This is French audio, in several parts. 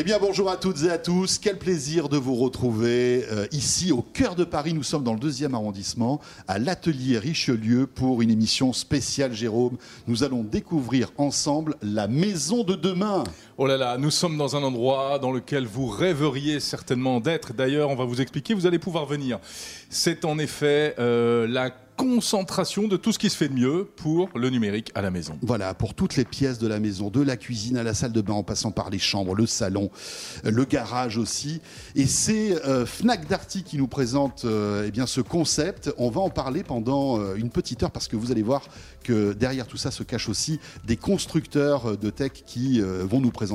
Eh bien, bonjour à toutes et à tous. Quel plaisir de vous retrouver euh, ici au cœur de Paris. Nous sommes dans le deuxième arrondissement, à l'atelier Richelieu, pour une émission spéciale, Jérôme. Nous allons découvrir ensemble la maison de demain. Oh là là, nous sommes dans un endroit dans lequel vous rêveriez certainement d'être. D'ailleurs, on va vous expliquer, vous allez pouvoir venir. C'est en effet euh, la concentration de tout ce qui se fait de mieux pour le numérique à la maison. Voilà, pour toutes les pièces de la maison, de la cuisine à la salle de bain, en passant par les chambres, le salon, euh, le garage aussi. Et c'est euh, Fnac Darty qui nous présente euh, eh bien, ce concept. On va en parler pendant une petite heure parce que vous allez voir que derrière tout ça se cachent aussi des constructeurs de tech qui vont nous présenter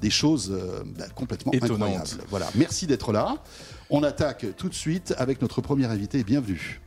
des choses euh, bah, complètement Étonnantes. incroyables. Voilà, merci d'être là. On attaque tout de suite avec notre premier invité. Bienvenue.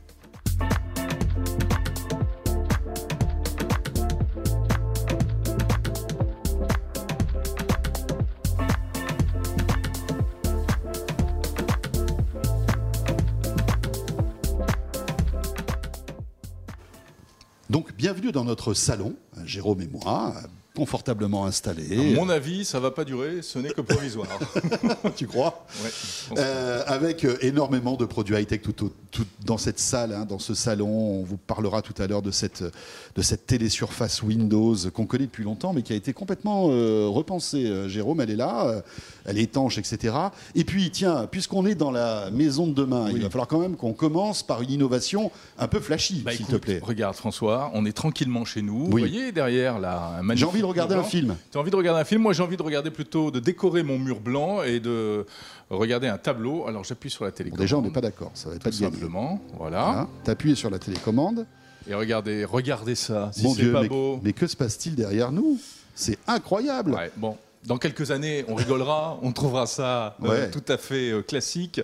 Donc, bienvenue dans notre salon, Jérôme et moi, confortablement installés. À mon avis, ça va pas durer, ce n'est que provisoire. tu crois? Ouais, Euh, avec euh, énormément de produits high-tech tout, tout dans cette salle, hein, dans ce salon. On vous parlera tout à l'heure de cette, de cette télésurface Windows qu'on connaît depuis longtemps, mais qui a été complètement euh, repensée. Jérôme, elle est là, elle est étanche, etc. Et puis, tiens, puisqu'on est dans la maison de demain, il va falloir quand même qu'on commence par une innovation un peu flashy, Bah, s'il te plaît. Regarde François, on est tranquillement chez nous. Vous voyez derrière là, un magnifique de regarder un film. Tu as envie de regarder un film Moi j'ai envie de regarder plutôt, de décorer mon mur blanc et de regarder un tableau. Alors j'appuie sur la Bon, télécommande. déjà, on n'est pas d'accord, ça va pas de simplement. Voilà. Voilà. T'appuies sur la télécommande. Et regardez, regardez ça. Si c'est Dieu, pas mais, beau. mais que se passe-t-il derrière nous? C'est incroyable. Ouais, bon, dans quelques années, on rigolera, on trouvera ça euh, Ouais. tout à fait euh, classique.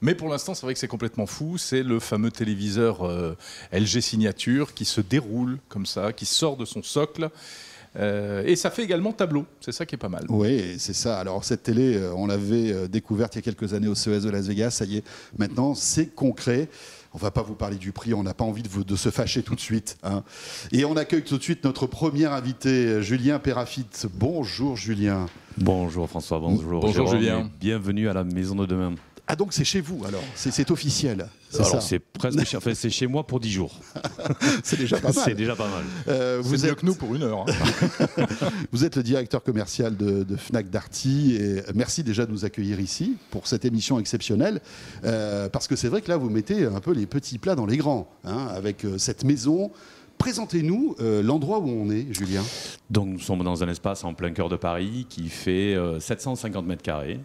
Mais pour l'instant, c'est vrai que c'est complètement fou. C'est le fameux téléviseur euh, LG Signature qui se déroule comme ça, qui sort de son socle. Euh, et ça fait également tableau. C'est ça qui est pas mal. Oui, c'est ça. Alors cette télé, euh, on l'avait euh, découverte il y a quelques années au CES de Las Vegas. Ça y est, maintenant c'est concret. On va pas vous parler du prix, on n'a pas envie de, vous- de se fâcher tout de suite. hein. Et on accueille tout de suite notre premier invité, Julien Perafit. Bonjour Julien. Bonjour François, bonjour, Bonjour, Jérôme, Julien. Bienvenue à la maison de demain. Ah donc c'est chez vous alors, c'est c'est officiel. C'est c'est presque, chez- enfin, c'est chez moi pour 10 jours. C'est déjà pas C'est mal. déjà pas mal. Euh, C'est vous, mieux êtes, que nous pour une heure. hein. vous êtes le directeur commercial de, de Fnac Darty et merci déjà de nous accueillir ici pour cette émission exceptionnelle Euh, parce que c'est vrai que là vous mettez un peu les petits plats dans les grands hein, avec euh, cette maison. Présentez-nous euh, l'endroit où on est, Julien. Donc nous sommes dans un espace en plein cœur de Paris qui fait euh, 750 mètres carrés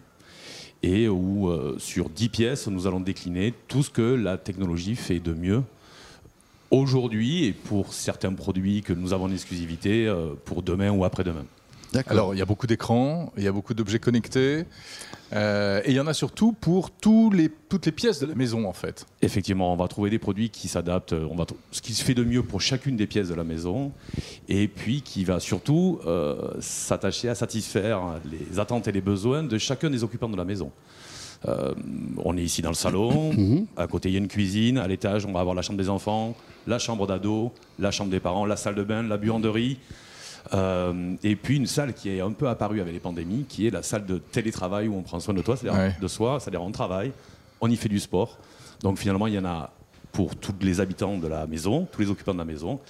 et où euh, sur 10 pièces nous allons décliner tout ce que la technologie fait de mieux aujourd'hui et pour certains produits que nous avons en exclusivité euh, pour demain ou après-demain. Alors, il y a beaucoup d'écrans, il y a beaucoup d'objets connectés. Euh, et il y en a surtout pour tous les, toutes les pièces de la maison, en fait. Effectivement, on va trouver des produits qui s'adaptent, euh, on va tr- ce qui se fait de mieux pour chacune des pièces de la maison, et puis qui va surtout euh, s'attacher à satisfaire les attentes et les besoins de chacun des occupants de la maison. Euh, on est ici dans le salon, à côté il y a une cuisine, à l'étage on va avoir la chambre des enfants, la chambre d'ado, la chambre des parents, la salle de bain, la buanderie, euh, et puis une salle qui est un peu apparue avec les pandémies, qui est la salle de télétravail où on prend soin de toi, c'est-à-dire Ouais. de soi, c'est-à-dire on travaille, on y fait du sport. Donc finalement, il y en a pour tous les habitants de la maison, tous les occupants de la maison,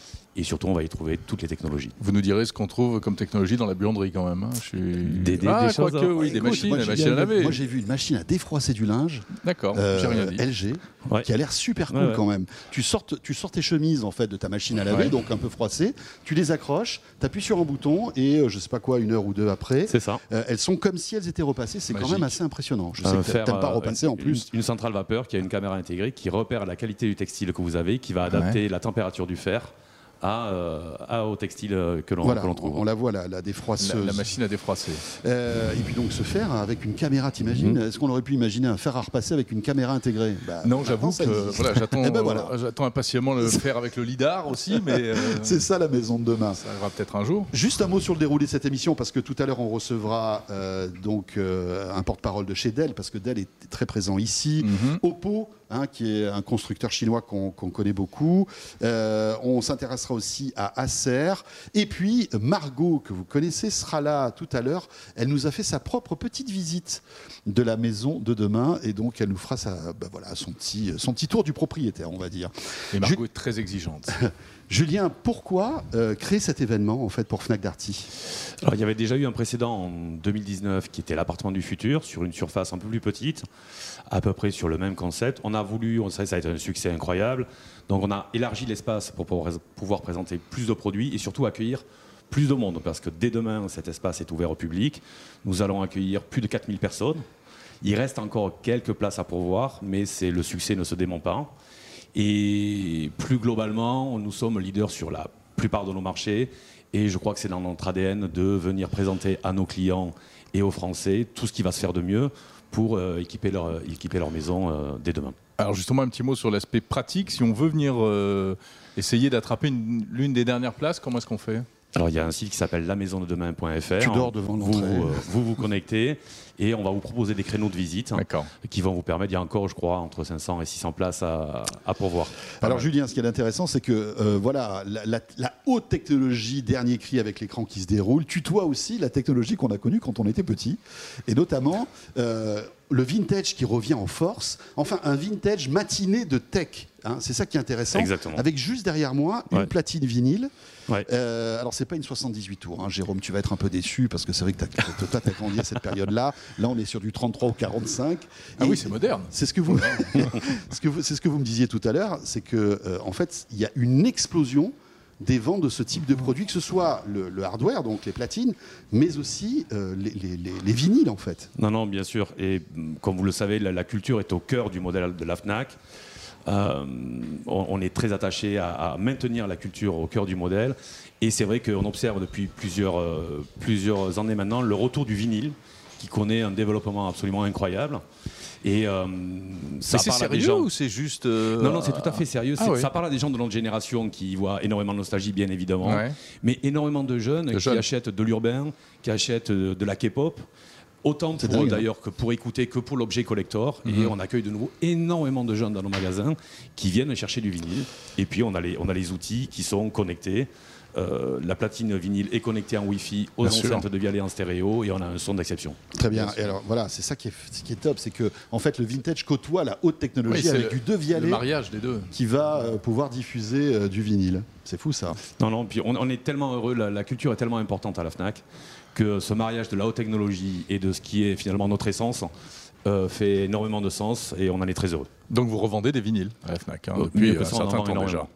et surtout, on va y trouver toutes les technologies. Vous nous direz ce qu'on trouve comme technologie dans la buanderie, quand même. hein. Je suis... Des- des- ah, des choses, quoique, hein. oui, des Écoute, machines, moi, des j'ai- machines à laver. Moi j'ai vu une machine à défroisser du linge. D'accord, euh, rien dit. LG, Ouais. qui a l'air super cool Ouais, ouais. quand même. Tu sors, tu sors tes chemises en fait de ta machine à laver, Ouais. donc un peu froissées, tu les accroches, tu appuies sur un bouton et euh, je sais pas quoi, une heure ou deux après, C'est ça. euh, elles sont comme si elles étaient repassées. C'est quand même assez impressionnant. Je sais Un que t'aimes pas euh, repasser en une- plus. Une, centrale vapeur qui a une caméra intégrée qui repère la qualité du textile que vous avez, qui va adapter la température du fer à, euh, à- au textile euh, que l'on Voilà, trouve. on la voit la, la défroisseuse. la machine à défroisser. Euh, et puis donc ce fer avec une caméra, t'imagines Mhm. Est-ce qu'on aurait pu imaginer un fer à repasser avec une caméra intégrée? Bah, Non, j'avoue que voilà, j'attends, Eh ben voilà. euh, j'attends impatiemment le faire avec le lidar aussi, mais euh, C'est ça la maison de demain. ça arrivera peut-être un jour. Juste un mot sur le déroulé de cette émission, parce que tout à l'heure on recevra euh, donc euh, un porte-parole de chez Dell, parce que Dell est très présent ici. Mhm. Oppo, hein, qui est un constructeur chinois qu'on connaît beaucoup. Euh, on s'intéressera aussi à Acer. Et puis, Margot, que vous connaissez, sera là tout à l'heure. Elle nous a fait sa propre petite visite de la maison de demain. Et donc, elle nous fera sa, bah voilà, son, petit, son petit tour du propriétaire, on va dire. Et Margot est très exigeante. Julien, pourquoi euh, créer cet événement en fait pour Fnac Darty? Il y avait déjà eu un précédent en 2019 qui était l'appartement du futur sur une surface un peu plus petite, à peu près sur le même concept. On a voulu, on sait, ça a été un succès incroyable, donc on a élargi l'espace pour pouvoir, pouvoir présenter plus de produits et surtout accueillir plus de monde parce que dès demain cet espace est ouvert au public. Nous allons accueillir plus de 4000 personnes. Il reste encore quelques places à pourvoir, mais c'est le succès ne se dément pas. Et plus globalement, nous sommes leaders sur la plupart de nos marchés. Et je crois que c'est dans notre ADN de venir présenter à nos clients et aux Français tout ce qui va se faire de mieux pour euh, équiper, leur, équiper leur maison euh, dès demain. Alors justement, un petit mot sur l'aspect pratique. Si on veut venir euh, essayer d'attraper une- l'une des dernières places, comment est-ce qu'on fait? Alors il y a un site qui s'appelle lamaisondedemain.fr. Tu dors devant vous, l'entrée. euh, vous vous connectez et on va vous proposer des créneaux de visite D'accord. qui vont vous permettre, il y a encore je crois entre 500 et 600 places à, à pourvoir. Alors Julien, ce qui est intéressant, c'est que euh, voilà, la, la- la haute technologie, dernier cri avec l'écran qui se déroule, tutoie aussi la technologie qu'on a connue quand on était petit, et notamment euh, le vintage qui revient en force. Enfin, un vintage matiné de tech. hein, c'est ça qui est intéressant. Exactement. Avec juste derrière moi une Ouais. platine vinyle. Ouais. Euh, alors c'est pas une 78 tours, hein, Jérôme, tu vas être un peu déçu parce que c'est vrai que toi t'as grandi à cette période-là. Là on est sur du 33 ou 45. Ah Et- oui, c'est moderne. c'est ce que vous, ce que vous- c'est ce que vous me disiez tout à l'heure, c'est que euh, en fait, il y a une explosion des ventes de ce type de produit, que ce soit le, le hardware, donc les platines, mais aussi euh, les, les- les- les vinyles en fait. Non, non, bien sûr. Et mm, comme vous le savez, la, la culture est au cœur du modèle de la FNAC. Euh, on, on est très attaché à, à maintenir la culture au cœur du modèle. Et c'est vrai qu'on observe depuis plusieurs, euh, plusieurs années maintenant le retour du vinyle, qui connaît un développement absolument incroyable. Et euh, ça parle à des sérieux gens. ou c'est juste euh, Non, non, c'est tout à fait sérieux. Ah oui. Ça parle à des gens de notre génération qui voient énormément de nostalgie, bien évidemment, Ouais. mais énormément de jeunes De qui jeunes. achètent de l'urbain, qui achètent de, la K-pop. Autant pour d'ailleurs que pour écouter que pour l'objet collector. Mhm. Et on accueille de nouveau énormément de jeunes dans nos magasins qui viennent chercher du vinyle. Et puis on a les, on a les outils qui sont connectés. Euh, la platine vinyle est connectée en Wi-Fi aux Bien sûr. enceintes de Vialet en stéréo et on a un son d'exception. Très bien. Et alors voilà, c'est ça qui est, ce qui est top, c'est que en fait le vintage côtoie la haute technologie avec le- du deux Le Vialet mariage des deux. qui va euh, pouvoir diffuser euh, du vinyle. C'est fou ça. Non, non, puis on, on est tellement heureux, la, la culture est tellement importante à la FNAC que ce mariage de la haute technologie et de ce qui est finalement notre essence euh, fait énormément de sens et on en est très heureux. Donc vous revendez des vinyles à la Fnac hein, depuis un certain temps déjà. énormément.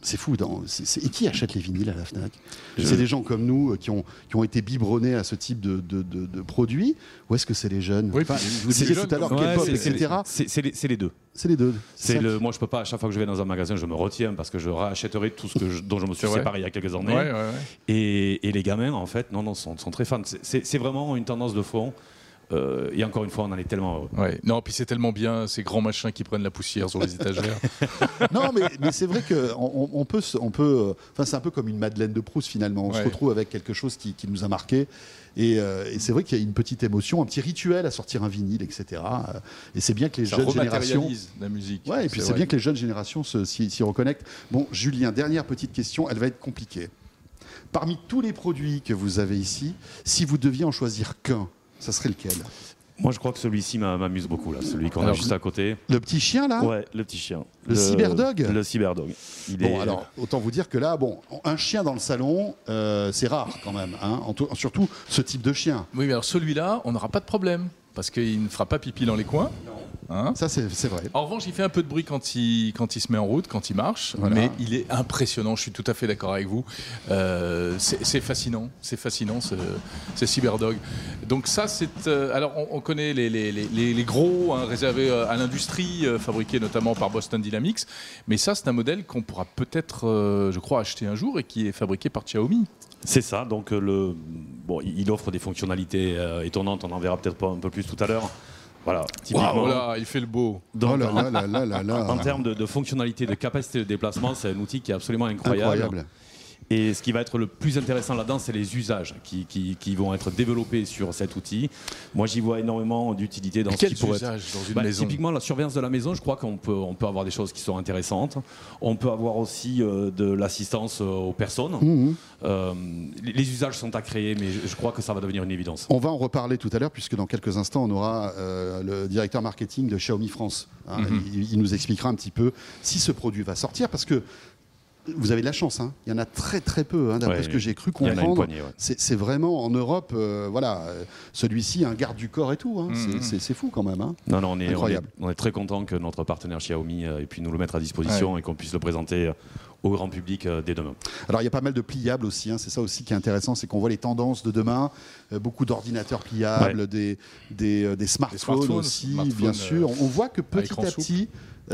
C'est fou. Dans, et qui achète les vinyles à la Fnac? Je- C'est des gens comme nous euh, qui ont, qui ont été biberonnés à ce type de, de- de- de produits Ou est-ce que c'est les jeunes? Oui, Enfin, Vous c'est disiez les tout à l'heure K-pop, etc. c'est- les, les deux. C'est les deux. C'est ça le, moi, je peux pas, à chaque fois que je vais dans un magasin, je me retiens parce que je rachèterai tout ce que je- dont je me suis séparé il y a quelques années. Ouais, ouais, ouais. Et, et les gamins, en fait, non, non, sont, sont très fans. C'est vraiment une tendance de fond. Euh, et encore une fois, on en est tellement heureux. Ouais. Non, puis c'est tellement bien ces grands machins qui prennent la poussière sur les étagères. Non, mais, mais c'est vrai qu'on on, on peut, on peut. euh, Enfin, c'est un peu comme une Madeleine de Proust finalement. On se retrouve avec quelque chose qui, qui nous a marqué. Et, euh, et c'est vrai qu'il y a une petite émotion, un petit rituel à sortir un vinyle, etc. Et c'est bien que les Ça jeunes générations. la musique. Ouais, et puis c'est bien que les jeunes générations se- s'y s'y reconnectent. Bon, Julien, dernière petite question, elle va être compliquée. Parmi tous les produits que vous avez ici, si vous deviez en choisir qu'un, ça serait lequel? Moi, je crois que celui-ci m'a- m'amuse beaucoup, là, celui qu'on a juste à côté. Le petit chien là? Ouais, le petit chien. Le cyberdog? Le cyberdog. Il Bon, est- alors, autant vous dire que là, bon, un chien dans le salon, euh, c'est rare quand même. Hein, en tout- surtout ce type de chien. Oui, mais alors celui-là, on n'aura pas de problème parce qu'il ne fera pas pipi dans les coins. Hein Ça, c'est vrai. en revanche, il fait un peu de bruit quand il, quand il se met en route, quand il marche, Voilà. mais il est impressionnant. Je suis tout à fait d'accord avec vous. Euh, c'est fascinant, c'est fascinant, ce, ce Cyberdog. Donc ça, c'est euh, alors on, on connaît les, les- les- les- les gros hein, réservés euh, à l'industrie, euh, fabriqués notamment par Boston Dynamics. Mais ça, c'est un modèle qu'on pourra peut-être, euh, je crois, acheter un jour et qui est fabriqué par Xiaomi. C'est ça, donc le, bon, il offre des fonctionnalités euh, étonnantes, on en verra peut-être pas un peu plus tout à l'heure. Voilà, typiquement. Waouh, là, il fait le beau. Donc, oh là là là là là là. En termes de, de fonctionnalité, de capacité de déplacement, c'est un outil qui est absolument incroyable. Incroyable. Et ce qui va être le plus intéressant là-dedans, c'est les usages qui, qui- qui vont être développés sur cet outil. Moi, j'y vois énormément d'utilité dans ce Quels qui pourrait être usages dans une bah, maison Typiquement, la surveillance de la maison, je crois qu'on peut, on peut avoir des choses qui sont intéressantes. On peut avoir aussi euh, de l'assistance euh, aux personnes. Mhm. Euh, les, usages sont à créer, mais je, je crois que ça va devenir une évidence. On va en reparler tout à l'heure, puisque dans quelques instants, on aura le directeur marketing de Xiaomi France. hein. Mhm. il, il nous expliquera un petit peu si ce produit va sortir, parce que vous avez de la chance. hein. Il y en a très très peu, hein, d'après Ouais, ce que j'ai cru Il y en a une comprendre. poignée. ouais. C'est vraiment en Europe, euh, voilà, euh, celui-ci, un garde du corps et tout. hein. C'est- Mhm. C'est fou quand même. hein. Non, non, on est, on est, Incroyable. on est très content que notre partenaire Xiaomi euh, ait pu nous le mettre à disposition et qu'on puisse le présenter au grand public euh, dès demain. Alors il y a pas mal de pliables aussi, hein, c'est ça aussi qui est intéressant, c'est qu'on voit les tendances de demain, euh, beaucoup d'ordinateurs pliables, des, des, euh, des smartphones, smartphones, aussi, smartphones, bien sûr. On voit que petit à petit,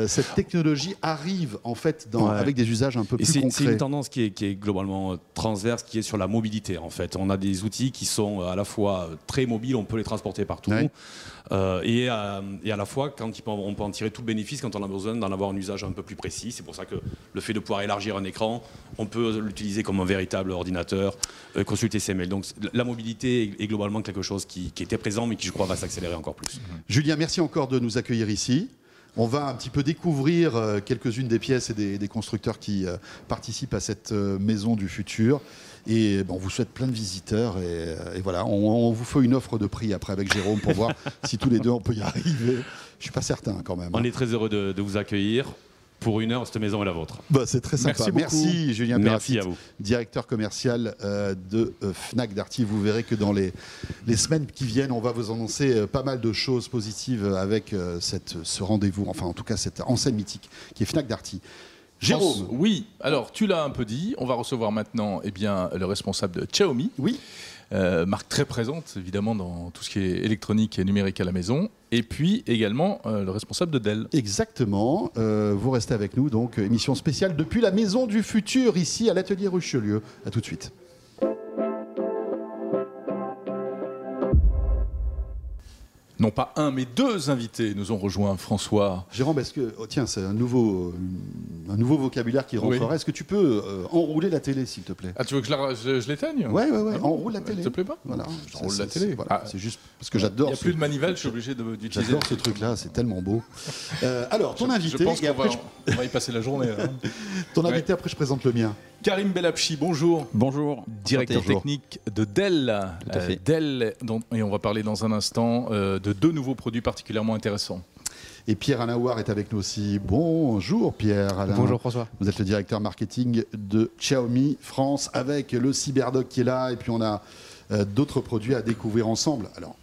cette technologie arrive en fait dans, Ouais. avec des usages un peu Et plus c'est c'est concrets. une tendance qui est, qui est globalement euh, transverse, qui est sur la mobilité en fait. On a des outils qui sont euh, à la fois euh, très mobiles, on peut les transporter partout, Ouais. euh, et, à, et à la fois quand on peut en tirer tout le bénéfice quand on a besoin d'en avoir un usage un peu plus précis. C'est pour ça que le fait de pouvoir élargir un écran, on peut l'utiliser comme un véritable ordinateur, euh, consulter ses mails. Donc la mobilité est, globalement quelque chose qui, qui était présent, mais qui je crois va s'accélérer encore plus. Julien, merci encore de nous accueillir ici. On va un petit peu découvrir euh, quelques-unes des pièces et des, des constructeurs qui euh, participent à cette euh, maison du futur. Et bon, on vous souhaite plein de visiteurs. Et, et voilà, on, on vous fait une offre de prix après avec Jérôme pour voir si tous les deux on peut y arriver. Je suis pas certain quand même. hein. On est très heureux de, de vous accueillir. Pour une heure, cette maison est la vôtre. Bah, c'est très sympa. Merci. Merci, Julien Merci Perrafit, à vous. directeur commercial euh, de euh, Fnac Darty. Vous verrez que dans les, les semaines qui viennent, on va vous annoncer euh, pas mal de choses positives avec cette, ce rendez-vous, enfin en tout cas cette enseigne mythique qui est Fnac Darty. Jérôme, Oui, alors tu l'as un peu dit, on va recevoir maintenant eh bien, le responsable de Xiaomi, oui, euh, marque très présente évidemment dans tout ce qui est électronique et numérique à la maison, et puis également euh, le responsable de Dell. exactement. Euh, vous restez avec nous, donc émission spéciale depuis la Maison du Futur, ici à l'atelier Richelieu. À tout de suite. Non pas un, mais deux invités nous ont rejoint, François. Jérôme, est-ce que. oh, tiens, c'est un nouveau, euh, un nouveau vocabulaire qui Oui. rentrerait. Est-ce que tu peux euh, enrouler la télé, s'il te plaît? Ah, tu veux que je, l'éteigne? Ouais. Ah bon Enroule la Ça télé. te plaît pas? Voilà. J'enroule la c'est- télé. voilà. Ah. C'est juste parce que Il j'adore. n'y a ce- plus de manivelle, je suis obligé de- d'utiliser. J'adore ce truc-là, c'est tellement beau. Euh, alors, ton Je- invité, Je pense qu'on après, va, on va y passer la journée. hein. ton invité, après je présente le mien. Karim Belapchi, bonjour. Bonjour. Directeur Bonjour. technique de Dell. Tout à fait. Dell, dont- et on va parler dans un instant euh, de deux nouveaux produits particulièrement intéressants. Et Pierre Alain Ouar est avec nous aussi. Bonjour Pierre Alain. Bonjour François. Vous êtes le directeur marketing de Xiaomi France avec le Cyberdoc qui est là et puis on a euh, d'autres produits à découvrir ensemble. Alors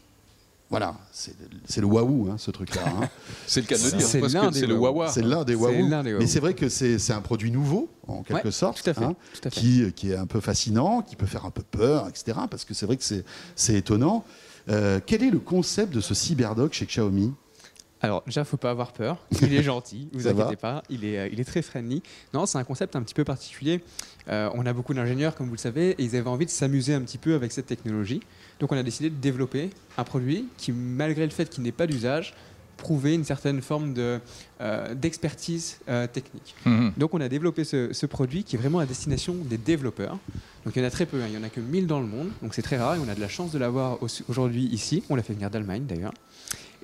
voilà, c'est c'est le waouh hein, ce truc-là. hein. C'est le cas de le C'est dire, parce l'un que des c'est. C'est l'un des C'est waouh. Mais c'est vrai que c'est c'est un produit nouveau en quelque Ouais, sorte. Tout à fait. hein. tout à fait. qui, qui est un peu fascinant, qui peut faire un peu peur, etc. Parce que c'est vrai que c'est- c'est étonnant. Euh, quel est le concept de ce cyberdoc chez Xiaomi? Alors déjà, faut pas avoir peur. Il est gentil, vous Ça va inquiétez pas. Il est, euh, il est très friendly. Non, c'est un concept un petit peu particulier. Euh, on a beaucoup d'ingénieurs, comme vous le savez, et ils avaient envie de s'amuser un petit peu avec cette technologie. Donc on a décidé de développer un produit qui, malgré le fait qu'il n'ait pas d'usage, prouvait une certaine forme de, euh, d'expertise euh, technique. Mhm. Donc on a développé ce, ce produit qui est vraiment à destination des développeurs. Donc il y en a très peu, hein. il y en a que 1000 dans le monde, donc c'est très rare et on a de la chance de l'avoir au- aujourd'hui ici. On l'a fait venir d'Allemagne d'ailleurs.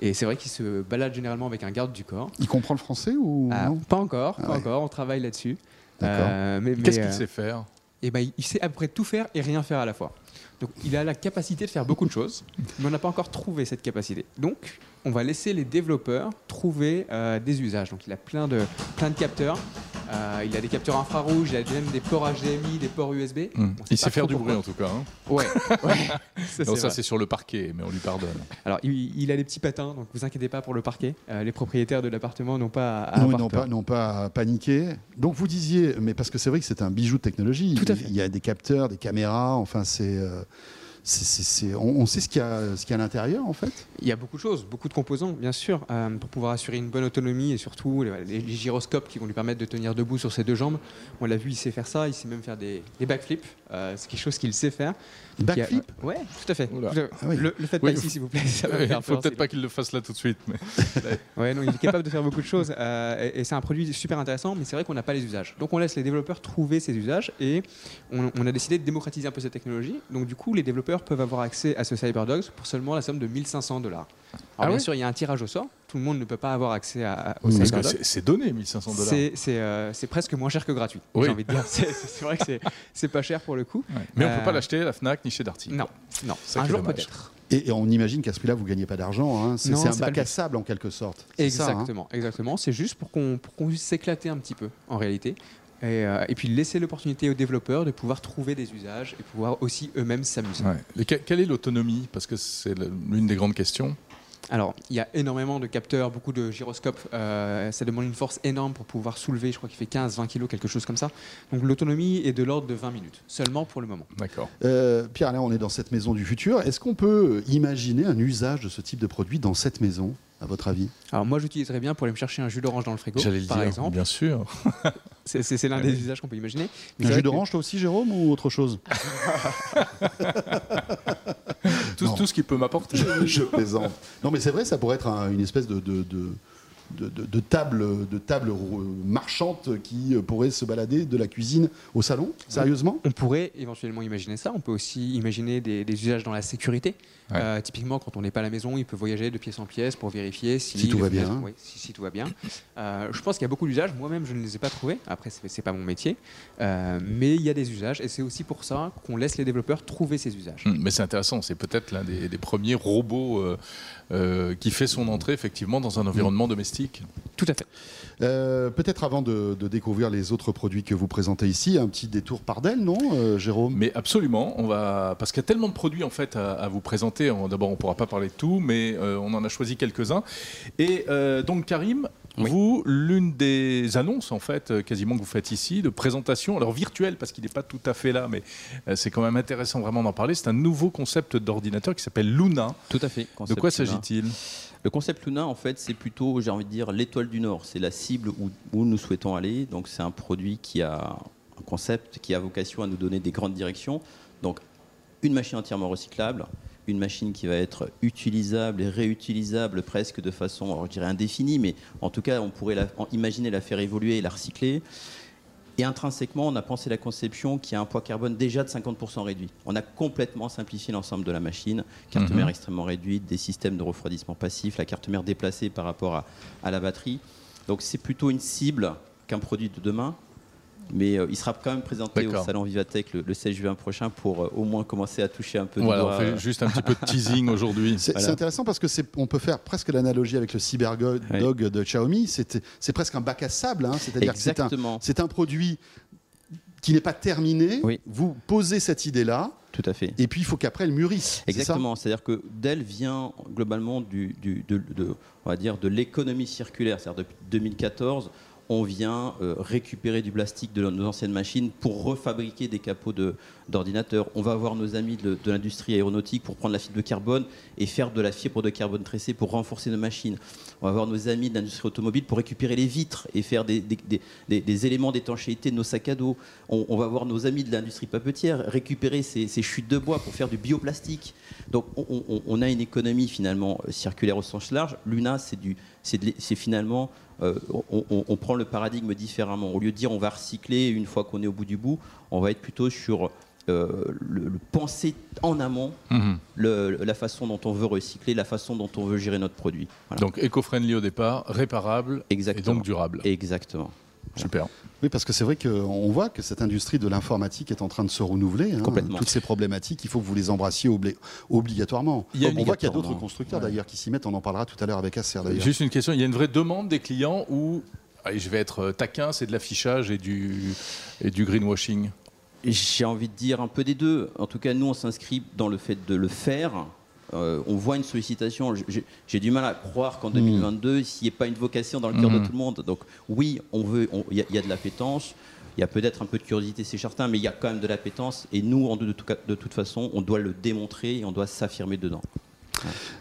Et c'est vrai qu'il se balade généralement avec un garde du corps. Il comprend le français ou Ah, non? pas encore, Ah pas ouais. encore, on travaille là-dessus. D'accord. Euh, mais, Qu'est-ce qu'il sait faire? Eh ben, il sait à peu près tout faire et rien faire à la fois. Donc il a la capacité de faire beaucoup de choses, mais on n'a pas encore trouvé cette capacité. Donc on va laisser les développeurs trouver euh, des usages. Donc il a plein de, plein de capteurs. Euh, il a des capteurs infrarouges, il a même des ports HDMI, des ports USB. Sait Il sait faire du bruit en tout cas. hein. Ouais, ouais. ça, Non, c'est ça c'est sur le parquet, mais on lui pardonne. Alors il, il a des petits patins, donc vous inquiétez pas pour le parquet. Euh, les propriétaires de l'appartement n'ont pas à, non, ils avoir n'ont peur. pas, pas à paniquer. Donc vous disiez, mais parce que c'est vrai que c'est un bijou de technologie. Tout à fait. Il y a des capteurs, des caméras, enfin c'est euh, on, sait ce qu'il y a, à l'intérieur en fait. Il y a beaucoup de choses, beaucoup de composants, bien sûr, euh, pour pouvoir assurer une bonne autonomie et surtout les, gyroscopes qui vont lui permettre de tenir debout sur ses deux jambes. On l'a vu, il sait faire ça, il sait même faire des backflips. Euh, c'est quelque chose qu'il sait faire. Backflip a- Ouais, tout à fait. Ah oui. Le, le faites Oui, pas ici, s'il vous plaît. Il faire faut peut-être pas qu'il le fasse là tout de suite. Mais... Ouais, non, il est capable de faire beaucoup de choses euh, et, et c'est un produit super intéressant, mais c'est vrai qu'on n'a pas les usages. Donc on laisse les développeurs trouver ces usages et on, on a décidé de démocratiser un peu cette technologie. Donc du coup, les développeurs peuvent avoir accès à ce CyberDogs pour seulement la somme de 1500 dollars. Alors Ah bien sûr, il y a un tirage au sort. Tout le monde ne peut pas avoir accès à, au Parce que c'est donné, 1500 dollars. C'est euh, c'est presque moins cher que gratuit. Oui. J'ai envie de dire. C'est vrai que c'est- pas cher pour le coup. Mais on peut Euh, pas l'acheter à la Fnac ni chez Darty. Non, non. Un jour peut-être. Et, et on imagine qu'à ce prix-là, vous gagnez pas d'argent. hein. C'est un bac à sable en quelque sorte. Ça, hein. Exactement, exactement. C'est juste pour qu'on puisse s'éclater un petit peu en réalité. Et, euh, et puis laisser l'opportunité aux développeurs de pouvoir trouver des usages et pouvoir aussi eux-mêmes s'amuser. Ouais. Quelle est l'autonomie? Parce que c'est l'une des grandes questions. Alors, il y a énormément de capteurs, beaucoup de gyroscopes. euh, ça demande une force énorme pour pouvoir soulever, je crois qu'il fait 15-20 kilos, quelque chose comme ça. Donc l'autonomie est de l'ordre de 20 minutes, seulement pour le moment. D'accord. Euh, Pierre, là, on est dans cette maison du futur. Est-ce qu'on peut imaginer un usage de ce type de produit dans cette maison, à votre avis? Alors moi, j'utiliserais bien pour aller me chercher un jus d'orange dans le frigo, J'allais le par dire, exemple. bien sûr. C'est c'est- c'est l'un Ah des usages qu'on peut imaginer. Mais Un jus que- d'orange, toi aussi, Jérôme, ou autre chose? Tout, tout ce qui peut m'apporter. Je plaisante. Non, mais c'est vrai, ça pourrait être un- une espèce de, de, de- de- de- de table, de table marchande qui pourrait se balader de la cuisine au salon. Sérieusement? On pourrait éventuellement imaginer ça. On peut aussi imaginer des, des usages dans la sécurité. Ouais. Euh, typiquement, quand on n'est pas à la maison, il peut voyager de pièce en pièce pour vérifier si, Si tout va bien. oui, si, si tout va bien. Euh, je pense qu'il y a beaucoup d'usages. Moi-même, je ne les ai pas trouvés. Après, c'est c'est pas mon métier, Euh, mais il y a des usages et c'est aussi pour ça qu'on laisse les développeurs trouver ces usages. Hum, Mais c'est intéressant, c'est peut-être l'un des, des premiers robots euh, euh, qui fait son entrée effectivement dans un environnement domestique. Tout à fait. Euh, Peut-être avant de, de découvrir les autres produits que vous présentez ici, un petit détour par Dell, non, euh, Jérôme? Mais absolument, on va parce qu'il y a tellement de produits en fait à, à vous présenter. En- D'abord, on pourra pas parler de tout, mais euh, on en a choisi quelques-uns. Et euh, donc, Karim, Oui. vous, l'une des annonces en fait, euh, quasiment que vous faites ici, de présentation, alors virtuelle parce qu'il n'est pas tout à fait là, mais c'est quand même intéressant vraiment d'en parler. C'est un nouveau concept d'ordinateur qui s'appelle Luna. Tout à fait. De quoi s'agit-il? Le concept Luna, en fait, c'est plutôt, j'ai envie de dire, l'étoile du Nord. C'est la cible où, où nous souhaitons aller. Donc, c'est un produit qui a un concept qui a vocation à nous donner des grandes directions. Donc, une machine entièrement recyclable, une machine qui va être utilisable et réutilisable presque de façon, alors, je dirais indéfinie, mais en tout cas, on pourrait la- imaginer la faire évoluer et la recycler. Et intrinsèquement, on a pensé la conception qui a un poids carbone déjà de 50% réduit. On a complètement simplifié l'ensemble de la machine. Carte Mhm. mère extrêmement réduite, des systèmes de refroidissement passif, la carte mère déplacée par rapport à, à la batterie. Donc c'est plutôt une cible qu'un produit de demain. Mais euh, il sera quand même présenté au salon Vivatech le, le 16 juin prochain pour euh, au moins commencer à toucher un peu Voilà, de on fait euh, juste un petit peu de teasing aujourd'hui. C'est Voilà. intéressant parce que on peut faire presque l'analogie avec le CyberDog Ouais. de Xiaomi. C'est, presque un bac à sable, hein. c'est-à-dire que c'est un, produit qui n'est pas terminé. Oui. Vous posez cette idée-là, tout à fait. et puis il faut qu'après elle mûrisse. Exactement, c'est-à-dire que Dell vient globalement du, du- de, de- on va dire de l'économie circulaire, c'est-à-dire depuis 2014, on vient euh, récupérer du plastique de nos anciennes machines pour refabriquer des capots d'ordinateurs. On va voir nos amis de, l'industrie aéronautique pour prendre la fibre de carbone et faire de la fibre de carbone tressée pour renforcer nos machines. On va voir nos amis de l'industrie automobile pour récupérer les vitres et faire des, éléments d'étanchéité de nos sacs à dos. On, va voir nos amis de l'industrie papetière récupérer ces, chutes de bois pour faire du bioplastique. Donc on, on- a une économie finalement euh, circulaire au sens large. L'UNA, c'est finalement, euh, on, on- on prend le paradigme différemment. Au lieu de dire on va recycler une fois qu'on est au bout du bout, on va être plutôt sur euh, le, le penser en amont, Mhm. le- la façon dont on veut recycler, la façon dont on veut gérer notre produit. Voilà. Donc éco-friendly au départ, réparable et Exactement. donc durable. Exactement. Super. Oui, parce que c'est vrai qu'on voit que cette industrie de l'informatique est en train de se renouveler. hein. Complètement. Toutes ces problématiques, il faut que vous les embrassiez obli- obligatoirement. Il y a on voit qu'il y a d'autres constructeurs Ouais. d'ailleurs qui s'y mettent. On en parlera tout à l'heure avec Acer d'ailleurs. Juste une question, il y a une vraie demande des clients où, allez, je vais être euh, taquin, c'est de l'affichage et du, et du greenwashing? J'ai envie de dire un peu des deux. En tout cas, nous, on s'inscrit dans le fait de le faire. Euh, on voit une sollicitation. J'ai- du mal à croire qu'en 2022, s'il n'y ait pas une vocation dans le cœur de tout le monde. Donc, oui, on veut. Il y, a- il y a de l'appétence. il y a peut-être un peu de curiosité chez certains, mais il y a quand même de l'appétence. Et nous, en de, de tout cas- de toute façon, on doit le démontrer et on doit s'affirmer dedans.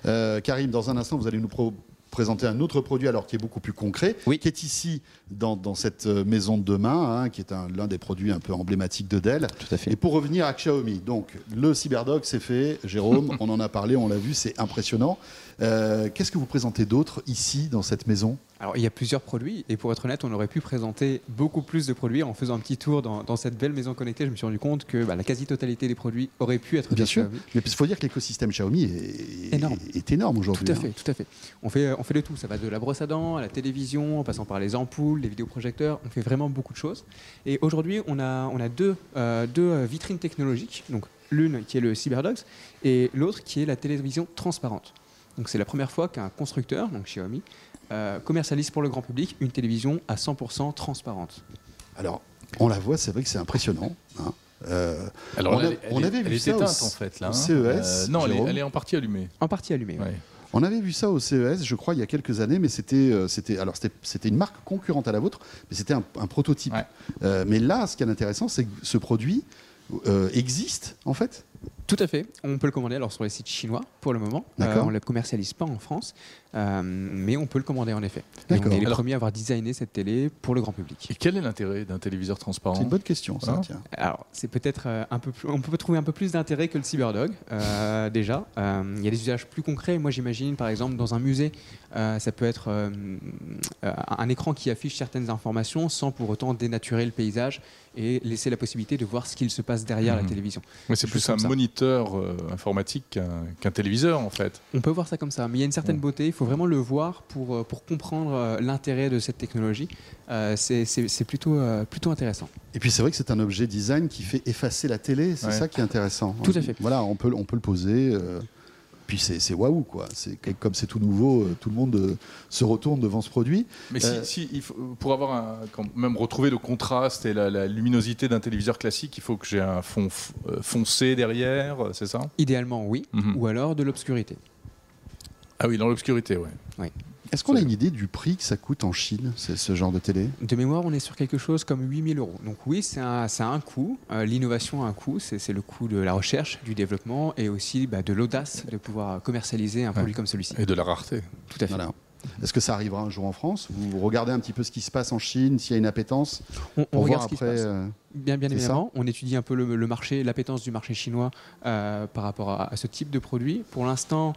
Euh, Karim, dans un instant, vous allez nous pro- présenter un autre produit alors qui est beaucoup plus concret, Oui. qui est ici dans, dans cette euh, maison de demain, hein, qui est un- l'un des produits un peu emblématiques de Dell. Tout à fait. Et pour revenir à Xiaomi, donc le CyberDog c'est fait, Jérôme, on en a parlé, on l'a vu, c'est impressionnant. Euh, Qu'est-ce que vous présentez d'autre ici dans cette maison? Alors, il y a plusieurs produits, et pour être honnête, on aurait pu présenter beaucoup plus de produits. En faisant un petit tour dans, dans cette belle maison connectée, je me suis rendu compte que bah, la quasi-totalité des produits aurait pu être Bien sûr, Xiaomi. mais il faut dire que l'écosystème Xiaomi est Énorme. est énorme aujourd'hui. Tout à hein. fait, tout à fait. On fait, on fait de tout. Ça va de la brosse à dents à la télévision, en passant par les ampoules, les vidéoprojecteurs. On fait vraiment beaucoup de choses. Et aujourd'hui, on a, on a deux, euh, deux euh, vitrines technologiques. Donc l'une qui est le CyberDogs et l'autre qui est la télévision transparente. Donc c'est la première fois qu'un constructeur, donc Xiaomi, euh, commercialise pour le grand public une télévision à 100% transparente. Alors, on la voit, c'est vrai que c'est impressionnant. hein. Euh, Alors, On a- elle, on avait vu est ça au éteinte C- en fait là. au hein. CES, non, elle est, Jérôme. elle est en partie allumée. En partie allumée. ouais. Ouais. On avait vu ça au CES, je crois, il y a quelques années, mais c'était, euh, c'était, alors c'était, c'était une marque concurrente à la vôtre, mais c'était un, un prototype. Ouais. Euh, mais là, ce qui est intéressant, c'est que ce produit euh, existe en fait. Tout à fait. On peut le commander alors sur les sites chinois pour le moment. Euh, on ne le commercialise pas en France, euh, mais on peut le commander en effet. Et on est les Alors- premiers à avoir designé cette télé pour le grand public. Et quel est l'intérêt d'un téléviseur transparent? C'est une bonne question, ça. Tiens. Alors, c'est peut-être euh, un peu plus, on peut trouver un peu plus d'intérêt que le Cyberdog, euh, déjà. Euh, Il y a des usages plus concrets. Moi, j'imagine, par exemple, dans un musée, euh, ça peut être un écran qui affiche certaines informations sans pour autant dénaturer le paysage et laisser la possibilité de voir ce qu'il se passe derrière Mhm. la télévision. Mais c'est plus comme un ça. Moniteur euh, informatique qu'un qu'un téléviseur en fait. On peut voir ça comme ça, mais il y a une certaine Ouais. beauté. Il faut vraiment le voir pour, euh, pour comprendre euh, l'intérêt de cette technologie. Euh, c'est- c'est c'est plutôt, euh, plutôt intéressant. Et puis c'est vrai que c'est un objet design qui fait effacer la télé, c'est Ouais. ça qui est intéressant. Tout à fait. Voilà, on peut, on peut le poser. Euh, puis c'est, waouh quoi. C'est comme c'est tout nouveau, euh, tout le monde euh, se retourne devant ce produit. Mais Euh, si, il faut- pour avoir un, quand même retrouver le contraste et la, la luminosité d'un téléviseur classique, il faut que j'ai un fond euh, foncé derrière, euh, c'est ça? Idéalement, oui, Mhm. ou alors de l'obscurité. Ah oui, dans l'obscurité, ouais. Est-ce qu'on a une idée du prix que ça coûte en Chine, ce genre de télé? De mémoire, on est sur quelque chose comme 8000 euros. Donc oui, c'est un, ça a un coût. Euh, L'innovation a un coût. C'est le coût de la recherche, du développement et aussi bah, de l'audace de pouvoir commercialiser un produit comme celui-ci. Et de la rareté. Tout à fait. Voilà. Est-ce que ça arrivera un jour en France? Vous regardez un petit peu ce qui se passe en Chine, s'il y a une appétence On, regarde voir ce qui se après. passe. euh, Bien, bien évidemment, on étudie un peu le, le marché, l'appétence du marché chinois euh, par rapport à, à ce type de produit. Pour l'instant,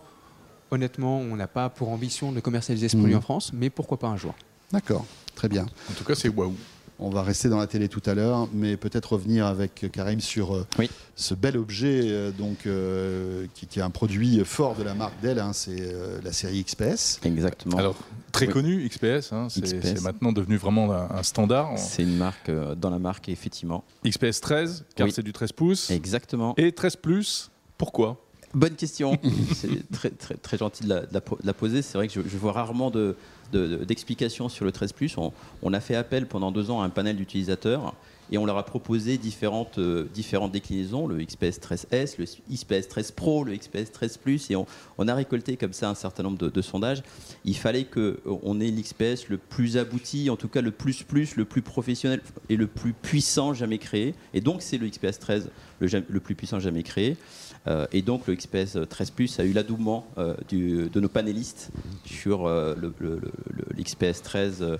honnêtement, on n'a pas pour ambition de commercialiser ce produit en France, mais pourquoi pas un jour D'accord, très bien. En tout cas, c'est waouh. On va rester dans la télé tout à l'heure, mais peut-être revenir avec Karim sur euh, Oui. ce bel objet euh, donc, euh, qui, qui est un produit fort de la marque Dell, hein, c'est euh, la série XPS. Exactement. Alors, très Oui. connu, XPS, hein, c'est XPS. c'est maintenant devenu vraiment un, un standard. c'est une marque euh, dans la marque, effectivement. XPS 13, car Oui. c'est du 13 pouces. Exactement. Et 13 plus, pourquoi? Bonne question. c'est très, très, très gentil de la, poser. C'est vrai que je, vois rarement de- de- d'explications sur le 13 On, on a fait appel pendant deux ans à un panel d'utilisateurs et on leur a proposé différentes, euh, différentes déclinaisons, le XPS 13S, le XPS 13 Pro, le XPS 13 Plus, et on, a récolté comme ça un certain nombre de, sondages. Il fallait qu'on ait l'XPS le plus abouti, en tout cas le plus plus, le plus professionnel et le plus puissant jamais créé. Et donc c'est le XPS 13 le, ja- le plus puissant jamais créé. Euh, et donc le XPS 13 Plus a eu l'adoubement euh, de nos panélistes sur euh, le, le- le- le- l'XPS 13 euh,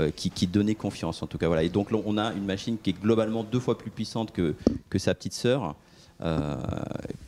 euh, qui, qui donnait confiance en tout cas. Voilà. Et donc on a une machine qui est globalement deux fois plus puissante que, que sa petite sœur. euh,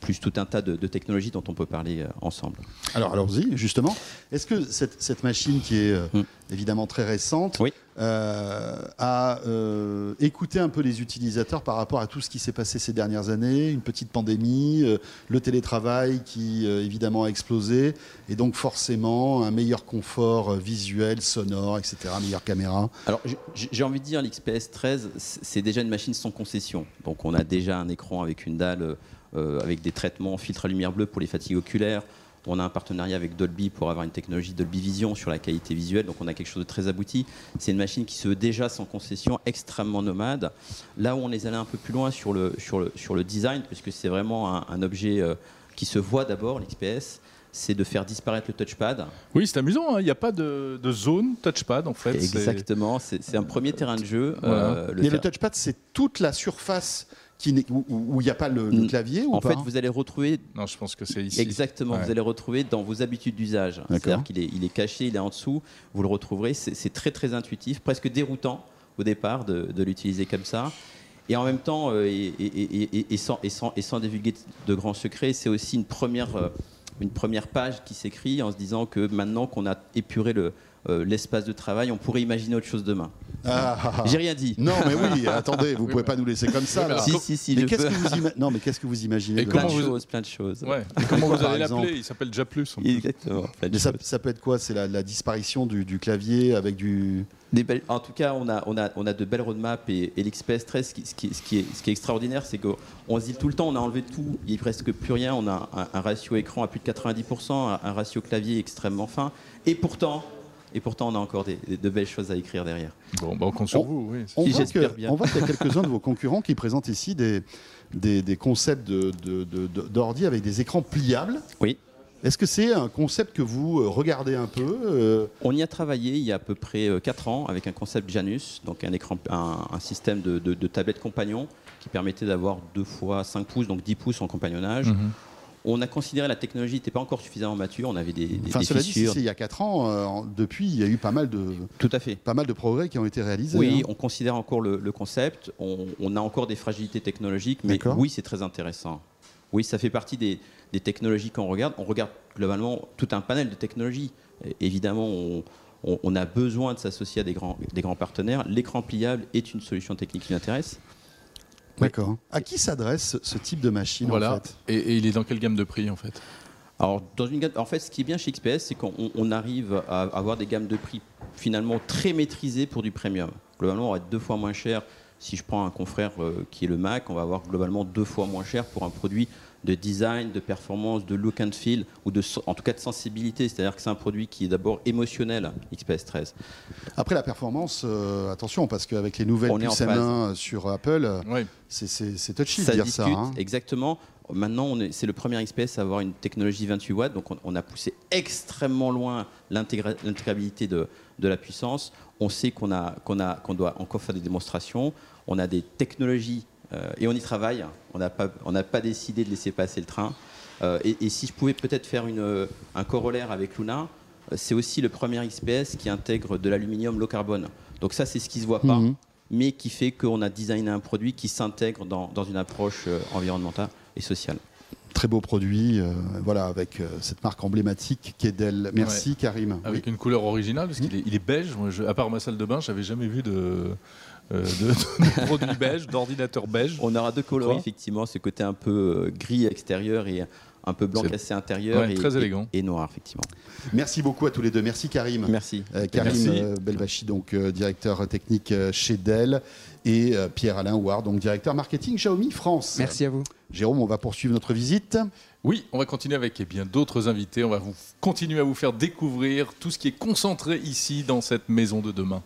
plus tout un tas de, de technologies dont on peut parler euh, ensemble. Alors, allons-y, justement. Est-ce que cette, cette machine, qui est Mm. Évidemment très récente, Oui. euh, a euh, écouté un peu les utilisateurs par rapport à tout ce qui s'est passé ces dernières années Une petite pandémie, euh, le télétravail qui euh, évidemment a explosé, et donc forcément un meilleur confort visuel, sonore, etc., meilleure caméra. Alors, j'ai- envie de dire, l'XPS 13, c- c'est déjà une machine sans concession. Donc, on a déjà un écran avec une dalle, avec des traitements filtre à lumière bleue pour les fatigues oculaires. On a un partenariat avec Dolby pour avoir une technologie Dolby Vision sur la qualité visuelle. Donc, on a quelque chose de très abouti. C'est une machine qui se veut déjà sans concession, extrêmement nomade. Là où on est allé un peu plus loin sur le, sur le, sur le design, puisque c'est vraiment un, un objet euh, qui se voit d'abord, l'XPS, c'est de faire disparaître le touchpad. Oui, c'est amusant, hein. il n'y a pas de, de zone touchpad en fait. c'est- Exactement, c'est un premier terrain de jeu. Voilà. euh, le Mais le ter- touchpad, c'est toute la surface qui où il n'y a pas le, le Mm. clavier ou en pas fait, vous allez retrouver Non, je pense que c'est ici. Exactement, Ouais. vous allez retrouver dans vos habitudes d'usage. C'est-à-dire qu'il est, il est caché, il est en dessous, vous le retrouverez. C'est très très intuitif, presque déroutant au départ de, de l'utiliser comme ça. Et en même temps, euh, et, et- et- et- et sans, et, sans, et sans divulguer de grands secrets, c'est aussi une première, euh, une première page qui s'écrit en se disant que maintenant qu'on a épuré le, euh, l'espace de travail, on pourrait imaginer autre chose demain. Ah, ah, ah. J'ai rien dit. Non, mais oui, attendez, vous pouvez pas nous laisser comme ça. Oui, là. alors, Si, si, si, mais qu'est-ce que vous ima- non, mais qu'est-ce que vous imaginez Et Plein de comment vous- choses, plein de choses. Ouais. Et comment vous allez l'appeler Il s'appelle Ja Plus. en plus. Exactement. plein Mais ça, peut être quoi? C'est la, la disparition du, du clavier avec du. Des belles- en tout cas, on a, on a, on a de belles roadmaps et, et l'XPS 13, ce qui, ce, qui, ce qui est, ce qui est extraordinaire, c'est qu'on se dit tout le temps, on a enlevé tout, il n'y a presque plus rien, on a un, un ratio écran à plus de 90%, un, un ratio clavier extrêmement fin, et pourtant, et pourtant on a encore des, des- de belles choses à écrire derrière. Bon, bah, on compte sur On- vous. Oui. On voit, j'espère que- bien. on voit qu'il y a quelques-uns de vos concurrents qui présentent ici des, des, des concepts de- de- de- de- d'ordi avec des écrans pliables. Oui. Est-ce que c'est un concept que vous euh, regardez un peu euh, On y a travaillé il y a à peu près 4 ans avec un concept Janus, donc un, écran, un, un système de, de, de tablette compagnon qui permettait d'avoir 2 fois 5 pouces, donc 10 pouces en compagnonnage. Mhm. On a considéré la technologie n'était pas encore suffisamment mature, on avait des, des, Enfin, des cela dit, si fissures. il y a 4 ans, euh, depuis, il y a eu pas mal de, Tout à fait. pas mal de progrès qui ont été réalisés. Oui, hein. on considère encore le, le concept. On, on a encore des fragilités technologiques, mais oui, c'est très intéressant. Oui, ça fait partie des, des technologies qu'on regarde. On regarde globalement tout un panel de technologies. Et évidemment, on, on- on a besoin de s'associer à des grands, des grands partenaires. L'écran pliable est une solution technique qui nous intéresse. D'accord. À qui s'adresse ce type de machine Voilà. en fait Et, et il est dans quelle gamme de prix en fait? Alors, dans une gamme- en fait, ce qui est bien chez XPS, c'est qu'on on arrive à avoir des gammes de prix finalement très maîtrisées pour du premium. Globalement, on va être deux fois moins cher. Si je prends un confrère euh, qui est le Mac, on va avoir globalement deux fois moins cher pour un produit de design, de performance, de look and feel, ou de, en tout cas de sensibilité. C'est-à-dire que c'est un produit qui est d'abord émotionnel, XPS 13. Après la performance, euh, attention, parce qu'avec les nouvelles On est en puces phase. M1 sur Apple, euh, Oui. c'est- c'est c'est touchy de ça dire discute, ça. hein. exactement. Maintenant, on est- c'est le premier XPS à avoir une technologie 28 watts, donc on, on a poussé extrêmement loin l'intégra- l'intégrabilité de, de la puissance. On sait qu'on a, qu'on a, qu'on doit encore faire des démonstrations. On a des technologies euh, et on y travaille. On n'a pas, on n'a pas décidé de laisser passer le train. Euh, et, et si je pouvais peut-être faire une, euh, un corollaire avec Luna, c'est aussi le premier XPS qui intègre de l'aluminium low carbone. Donc ça, c'est ce qui se voit pas Mhm. mais qui fait qu'on a designé un produit qui s'intègre dans, dans une approche environnementale et sociale. Très beau produit, euh, voilà, avec euh, cette marque emblématique qui est d'elle. Merci Karim. Avec Oui. une couleur originale, parce qu'il est, il est beige. Moi, je- à part ma salle de bain, j'avais jamais vu de, euh, de, de produit beige, d'ordinateur beige. On aura deux coloris, effectivement, ce côté un peu gris extérieur et un peu blanc cassé intérieur Ouais, et, très élégant. et noir, effectivement. Merci beaucoup à tous les deux. Merci Karim. Merci. Euh, Karim Merci. Belvachi, donc euh, directeur technique chez Dell, et euh, Pierre-Alain Ouard, donc directeur marketing Xiaomi France. Merci à vous. Jérôme, on va poursuivre notre visite. Oui, on va continuer avec eh bien d'autres invités. On va vous continuer à vous faire découvrir tout ce qui est concentré ici dans cette maison de demain.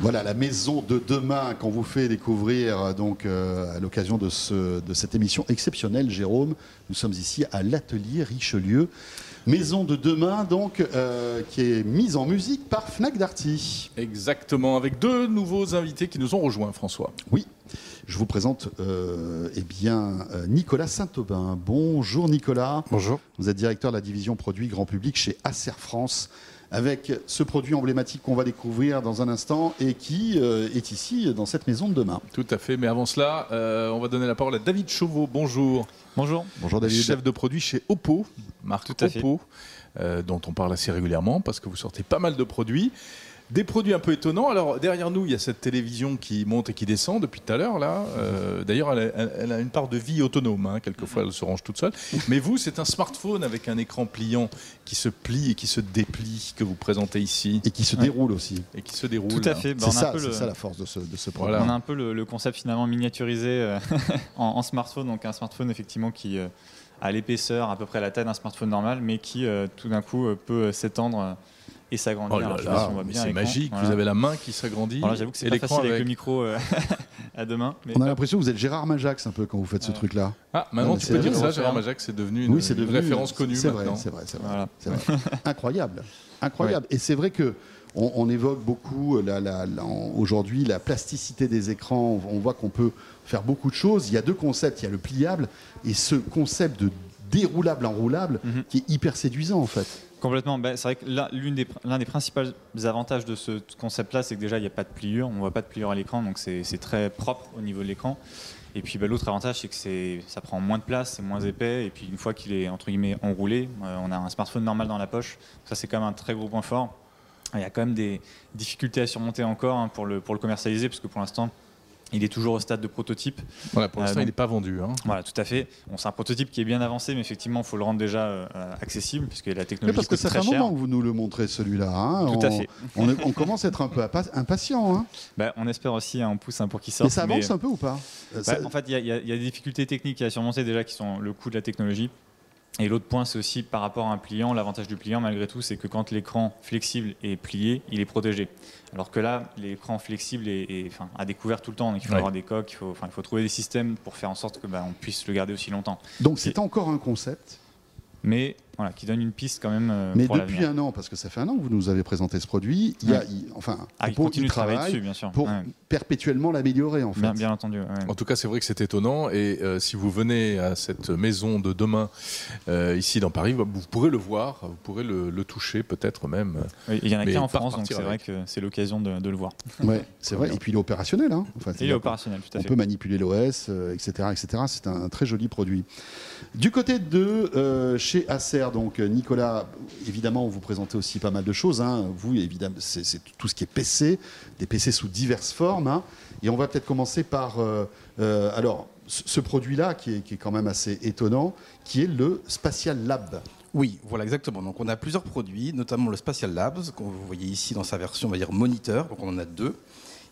Voilà la maison de demain qu'on vous fait découvrir euh, donc euh, à l'occasion de, ce- de cette émission exceptionnelle, Jérôme. Nous sommes ici à l'atelier Richelieu. Maison de demain donc euh, qui est mise en musique par Fnac Darty. Exactement, avec deux nouveaux invités qui nous ont rejoints, François. Oui, je vous présente euh, eh bien Nicolas Saint-Aubin. Bonjour Nicolas. Bonjour. Vous êtes directeur de la division produits grand public chez Acer France, avec ce produit emblématique qu'on va découvrir dans un instant et qui euh, est ici dans cette maison de demain. Tout à fait, mais avant cela, euh, on va donner la parole à David Chauveau. Bonjour. Bonjour. Bonjour David. Chef de produit chez Oppo, marque Tout à fait. Oppo, euh, dont on parle assez régulièrement parce que vous sortez pas mal de produits. Des produits un peu étonnants. Alors derrière nous, il y a cette télévision qui monte et qui descend depuis tout à l'heure là. Euh, D'ailleurs, elle, a- elle- elle a une part de vie autonome. hein. Quelquefois, elle se range toute seule. Mais vous, c'est un smartphone avec un écran pliant qui se plie et qui se déplie que vous présentez ici Et qui se Ouais. déroule aussi. et qui se déroule. Tout à fait. Bah, C'est ça, peu c'est le, ça la force de ce, de ce produit. Voilà. on a un peu le, le concept finalement miniaturisé euh, en, en smartphone. Donc un smartphone effectivement qui euh, a l'épaisseur à peu près la taille d'un smartphone normal, mais qui euh, tout d'un coup euh, peut euh, s'étendre et s'agrandir. Oh bien c'est magique. Voilà. Vous avez la main qui s'agrandit. Alors là, j'avoue que c'est et pas l'écran facile avec avec- le micro euh, à deux mains. mais- On a l'impression que vous êtes Gérard Majax un peu quand vous faites ce Ouais. truc-là. Ah, maintenant tu c'est peux dire ça. Gérard Majac, c'est devenu une, oui, c'est une devenu référence connue C'est vrai, c'est vrai, c'est vrai. Voilà. c'est vrai. Incroyable, incroyable. Et c'est vrai que on, on évoque beaucoup la- la- la- en- aujourd'hui la plasticité des écrans. On voit qu'on peut faire beaucoup de choses. Il y a deux concepts. Il y a le pliable et ce concept de déroulable enroulable Mhm. qui est hyper séduisant en fait. Complètement. Ben, c'est vrai que l'un des, des principaux avantages de ce concept-là, c'est que déjà, il n'y a pas de pliure. On ne voit pas de pliure à l'écran, donc c'est très propre au niveau de l'écran. Et puis ben, l'autre avantage, c'est que ça prend moins de place, c'est moins épais. Et puis une fois qu'il est entre guillemets enroulé, euh, on a un smartphone normal dans la poche. Ça, c'est quand même un très gros point fort. Il y a quand même des difficultés à surmonter encore hein, pour, le, pour le commercialiser, parce que pour l'instant, il est toujours au stade de prototype. Voilà, pour l'instant, donc- il n'est pas vendu. hein. Voilà, tout à fait. Bon, c'est un prototype qui est bien avancé, mais effectivement, il faut le rendre déjà euh, accessible, puisque la Mais technologie parce que ça fait un moment que vous nous le montrez celui-là. hein. Tout on, à fait. On, est- on commence à être un peu impa- impatient. hein. Bah, on espère aussi, hein, on pousse hein, pour qu'il sorte. Mais ça avance un peu ou pas? Euh, Bah, ça- en fait, y, y il y a des difficultés techniques à surmonter déjà qui sont le coût de la technologie. Et l'autre point, c'est aussi par rapport à un pliant. L'avantage du pliant, malgré tout, c'est que quand l'écran flexible est plié, il est protégé. Alors que là, l'écran flexible est, est, enfin, à découvert tout le temps. Donc il faut Ouais. avoir des coques, il faut, enfin, il faut trouver des systèmes pour faire en sorte que bah, on puisse le garder aussi longtemps. Donc c'est encore un concept. Mais voilà, qui donne une piste quand même euh, Mais pour depuis un an, parce que ça fait un an que vous nous avez présenté ce produit, il y a, Ouais. il- enfin, Ah, il Oppo, continue de travailler travaille dessus, bien sûr. pour Ouais. perpétuellement l'améliorer en fait. Bien, bien entendu. ouais. En tout cas, c'est vrai que c'est étonnant. Et euh, si vous venez à cette maison de demain, euh, ici dans Paris, vous pourrez le voir, vous pourrez le, le toucher, peut-être même. Oui, Il y en a qu'un en France, donc c'est vrai que c'est l'occasion de, de le voir. Ouais, c'est vrai. Et puis il est opérationnel. Hein. Enfin, il est opérationnel, tout à On fait. peut manipuler l'OS, euh, etc., etc. C'est un, très joli produit. Du côté de euh, chez Acer, donc euh, Nicolas, évidemment, vous présentez aussi pas mal de choses. hein. Vous, évidemment, c'est tout ce qui est PC, des PC sous diverses formes. hein. Et on va peut-être commencer par, euh, alors, ce produit-là qui est, quand même assez étonnant, qui est le Spatial Lab. Oui, voilà exactement. Donc on a plusieurs produits, notamment le Spatial Labs, que vous voyez ici dans sa version, on va dire moniteur. Donc on en a deux.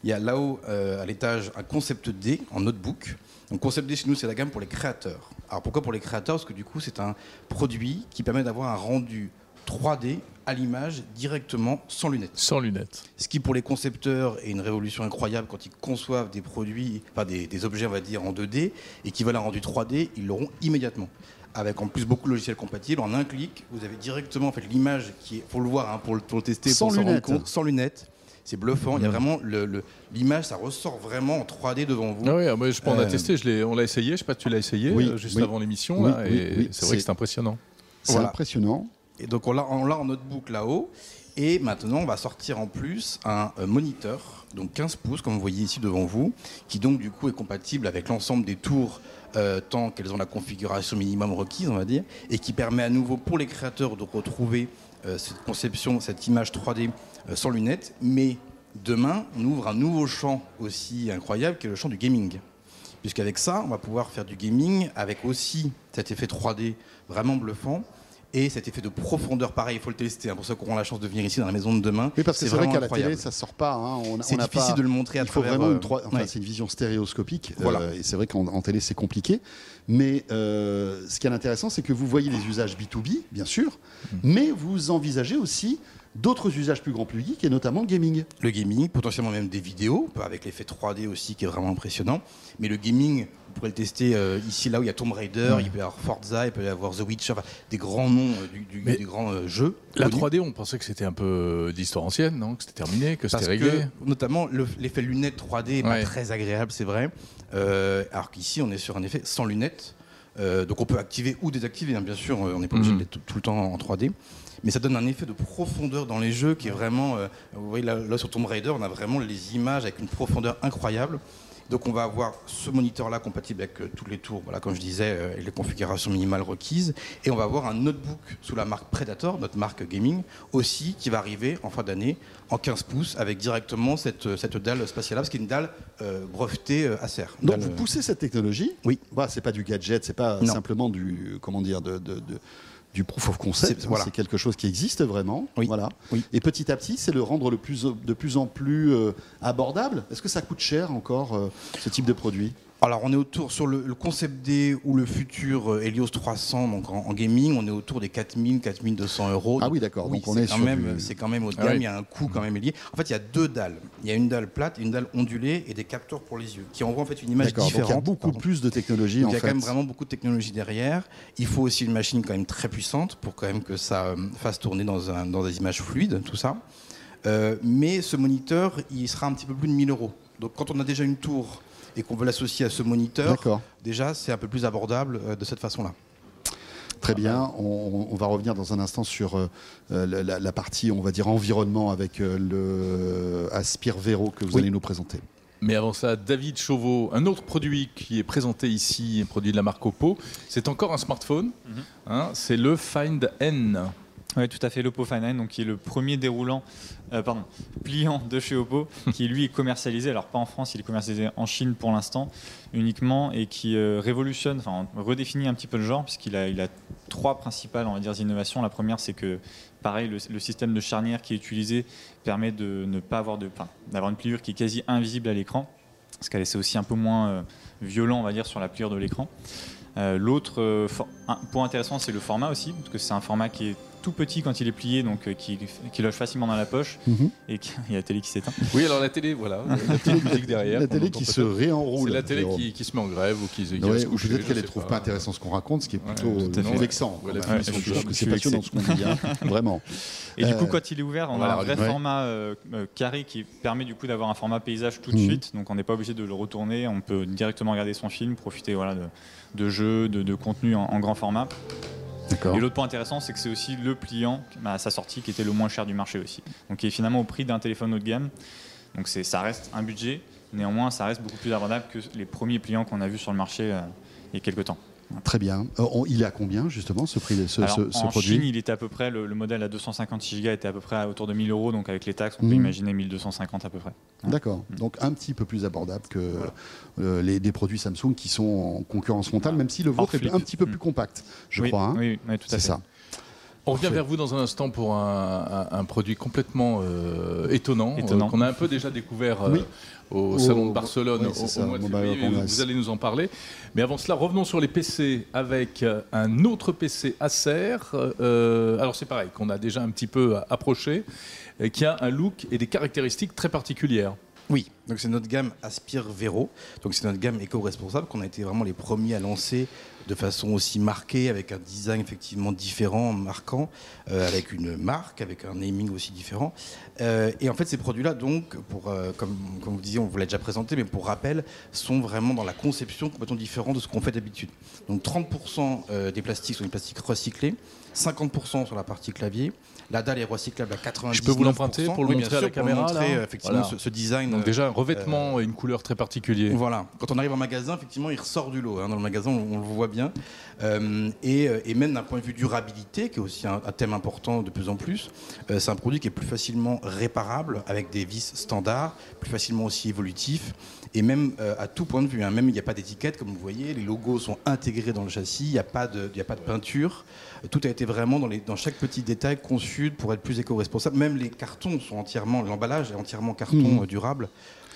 Il y a là-haut, à l'étage, un concept D en notebook. Donc concept D chez nous, c'est la gamme pour les créateurs. Alors pourquoi pour les créateurs? Parce que du coup, c'est un produit qui permet d'avoir un rendu 3D à l'image directement sans lunettes. Sans lunettes. Ce qui pour les concepteurs est une révolution incroyable quand ils conçoivent des produits, enfin des, des objets on va dire en 2D et qui veulent un rendu 3D, ils l'auront immédiatement. Avec en plus beaucoup de logiciels compatibles, en un clic, vous avez directement en fait l'image qui est, faut le voir, hein, pour, le, pour le tester, Sans pour s'en rendre compte, sans lunettes. C'est bluffant. Il y a vraiment le- le- l'image, ça ressort vraiment en 3D devant vous. Ah oui, ah, moi, je peux en Euh, attester. Je l'ai- on l'a essayé. Je sais pas si tu l'as essayé Oui, euh, juste oui. avant l'émission. Oui, là, oui, et oui, c'est vrai que c'est- impressionnant. C'est Voilà. impressionnant. Et donc on l'a on en notebook là-haut. Et maintenant, on va sortir en plus un euh, moniteur, donc 15 pouces, comme vous voyez ici devant vous, qui donc du coup est compatible avec l'ensemble des tours euh, tant qu'elles ont la configuration minimum requise, on va dire, et qui permet à nouveau pour les créateurs de retrouver euh, cette conception, cette image 3D euh, sans lunettes. Mais demain, on ouvre un nouveau champ aussi incroyable, qui est le champ du gaming. Puisqu'avec ça, on va pouvoir faire du gaming avec aussi cet effet 3D vraiment bluffant. Et cet effet de profondeur, pareil, il faut le tester. hein, pour ceux qui auront la chance de venir ici dans la maison de demain. Oui, parce que c'est vrai qu'à la télé, ça sort pas. hein. C'est difficile pas- de le montrer à Il faut travers, vraiment euh, une, trois- enfin, ouais. c'est une vision stéréoscopique. Voilà. euh, et c'est vrai qu'en en télé, c'est compliqué. Mais euh, ce qui est intéressant, c'est que vous voyez les usages B2B, bien sûr, Mm. mais vous envisagez aussi d'autres usages plus grand public, et notamment le gaming. Le gaming, potentiellement même des vidéos, avec l'effet 3D aussi qui est vraiment impressionnant. Mais le gaming, vous pourrez le tester euh, ici, là où il y a Tomb Raider, il peut y avoir Forza, il peut y avoir The Witcher, enfin, des grands noms euh, du, du- Mais des grands euh, jeux. La connus. 3D, on pensait que c'était un peu d'histoire ancienne, non? Que c'était terminé, que c'était réglé. que, notamment, le- l'effet lunettes 3D est pas très agréable, c'est vrai. Alors qu'ici, on est sur un effet sans lunettes. Euh, donc on peut activer ou désactiver, hein, bien sûr, on n'est pas obligé Mhm. d'être tout, tout le temps en 3D. Mais ça donne un effet de profondeur dans les jeux qui est vraiment. euh, vous voyez là, là, sur Tomb Raider, on a vraiment les images avec une profondeur incroyable. Donc on va avoir ce moniteur-là compatible avec euh, toutes les tours, voilà, comme je disais, euh, et les configurations minimales requises. Et on va avoir un notebook sous la marque Predator, notre marque gaming, aussi, qui va arriver en fin d'année en 15 pouces avec directement cette, cette dalle Spatial Labs, qui est une dalle euh, brevetée euh, Acer. Donc Dalle, vous euh, poussez cette technologie? Oui. Bah, c'est pas du gadget, c'est pas Non. simplement du comment dire de, de- de- du proof of concept. C'est- voilà. Quelque chose qui existe vraiment. Oui. Voilà. Oui. Et petit à petit, c'est le rendre le plus, de plus en plus euh, abordable. Est-ce que ça coûte cher encore euh, ce type de produit? Alors on est autour sur le, le concept D ou le futur euh, Helios 300 donc en, en gaming, on est autour des 4000 4200 euros. Ah oui, d'accord. Oui, Donc on est quand sur même du- c'est quand même haut de Ah gamme, oui. il y a un coût quand même lié. En fait, il y a deux dalles. Il y a une dalle plate une dalle ondulée et des capteurs pour les yeux qui envoient en fait une image. Donc il y a différente. beaucoup Pardon. plus de technologie Donc, en il y a fait. quand même vraiment beaucoup de technologie derrière. Il faut aussi une machine quand même très puissante pour quand même que ça euh, fasse tourner dans, un- dans des images fluides, tout ça. Euh, mais ce moniteur, il sera un petit peu plus de 1000 euros. Donc quand on a déjà une tour et qu'on veut l'associer à ce moniteur, D'accord. déjà c'est un peu plus abordable euh, de cette façon-là. Très bien. On, on va revenir dans un instant sur euh, euh, la, partie, on va dire, environnement avec euh, le Aspire Vero que vous Oui. allez nous présenter. Mais avant ça, David Chauveau, un autre produit qui est présenté ici, un produit de la marque Oppo, c'est encore un smartphone. hein, c'est le Find N. Oui, tout à fait, l'Oppo Find donc qui est le premier déroulant, euh, pardon, pliant de chez Oppo, qui lui est commercialisé, alors pas en France, il est commercialisé en Chine pour l'instant uniquement, et qui euh, révolutionne, enfin redéfinit un petit peu le genre, puisqu'il a, il a trois principales, on va dire, innovations. La première, c'est que, pareil, le, le système de charnière qui est utilisé permet de ne pas avoir de, enfin, d'avoir une pliure qui est quasi invisible à l'écran, parce qu'elle c'est aussi un peu moins euh, violent, on va dire, sur la pliure de l'écran. L'autre point intéressant, c'est le format aussi, parce que c'est un format qui est tout petit quand il est plié, donc euh, qui, qui loge facilement dans la poche, Mhm. et qui- il y a la télé qui s'éteint. Oui, alors la télé, voilà, la petite musique derrière. La télé qui se réenroule. C'est la télé qui, qui se met en grève ou qui, qui Ouais, se peut-être qu'elle ne trouve pas. pas intéressant ce qu'on raconte, ce qui est Ouais, plutôt euh, vexant. Ouais, Je trouve que c'est passionnant ce qu'on dit, hein. vraiment. Et du Euh, coup, quand il est ouvert, on, a un vrai format euh, euh, carré qui permet du coup d'avoir un format paysage tout de Mhm. suite, donc on n'est pas obligé de le retourner, on peut directement regarder son film, profiter voilà, de, de jeux, de, de contenu en, en grand format. Et l'autre point intéressant, c'est que c'est aussi le pliant bah, à sa sortie qui était le moins cher du marché aussi. Donc qui est finalement au prix d'un téléphone haut de gamme. Donc ça reste un budget, néanmoins ça reste beaucoup plus abordable que les premiers pliants qu'on a vus sur le marché euh, il y a quelques temps. Très bien. Euh, il est à combien justement ce prix ce, Alors, ce- ce en produit Chine, il était à peu près, le, le modèle à 256 Go était à peu près autour de 1000 euros, donc avec les taxes, on peut Mhm. imaginer 1250 à peu près. D'accord. Donc un petit peu plus abordable que euh, les, des produits Samsung qui sont en concurrence frontale, même si le vôtre est flip. un petit peu plus Mm. compact, je oui, crois. hein. oui, oui, tout à C'est fait. ça. On revient vers vous dans un instant pour un, un- un produit complètement euh, étonnant, Étonnant. euh, qu'on a un peu déjà découvert euh, Oui. Au Au- Salon de Barcelone ouais, au, mois de février. Vous, allez nous en parler. Mais avant cela, revenons sur les PC avec euh, un autre PC Acer. Euh, alors c'est pareil, qu'on a déjà un petit peu euh, approché, qui a un look et des caractéristiques très particulières. Oui, donc c'est notre gamme Aspire Vero. Donc c'est notre gamme éco-responsable qu'on a été vraiment les premiers à lancer de façon aussi marquée, avec un design effectivement différent, marquant, euh, avec une marque, avec un naming aussi différent. Euh, et en fait, ces produits-là, donc, euh, comme, comme vous disiez, on vous l'a déjà présenté, mais pour rappel, sont vraiment dans la conception complètement différente de ce qu'on fait d'habitude. Donc 30% euh, des plastiques sont des plastiques recyclés, 50% sur la partie clavier. La dalle est recyclable à 99%. Je peux vous l'emprunter pour le Oui, montrer à la caméra, montrer, là euh, effectivement Voilà. ce, ce design. Donc euh, déjà un revêtement et une couleur très particulière. voilà. Quand on arrive en magasin, effectivement, il ressort du lot. hein. Dans le magasin, on, on le voit bien. Euh, et, euh, et même d'un point de vue durabilité, qui est aussi un, un thème important de plus en plus, euh, c'est un produit qui est plus facilement réparable avec des vis standards, plus facilement aussi évolutif. Et même euh, à tout point de vue, hein. même il n'y a pas d'étiquette, comme vous voyez, les logos sont intégrés dans le châssis, il n'y a, a pas de peinture. Tout a été vraiment dans, les, dans chaque petit détail conçu pour être plus éco-responsable. Même les cartons sont entièrement, l'emballage est entièrement carton Mhm. euh, durable.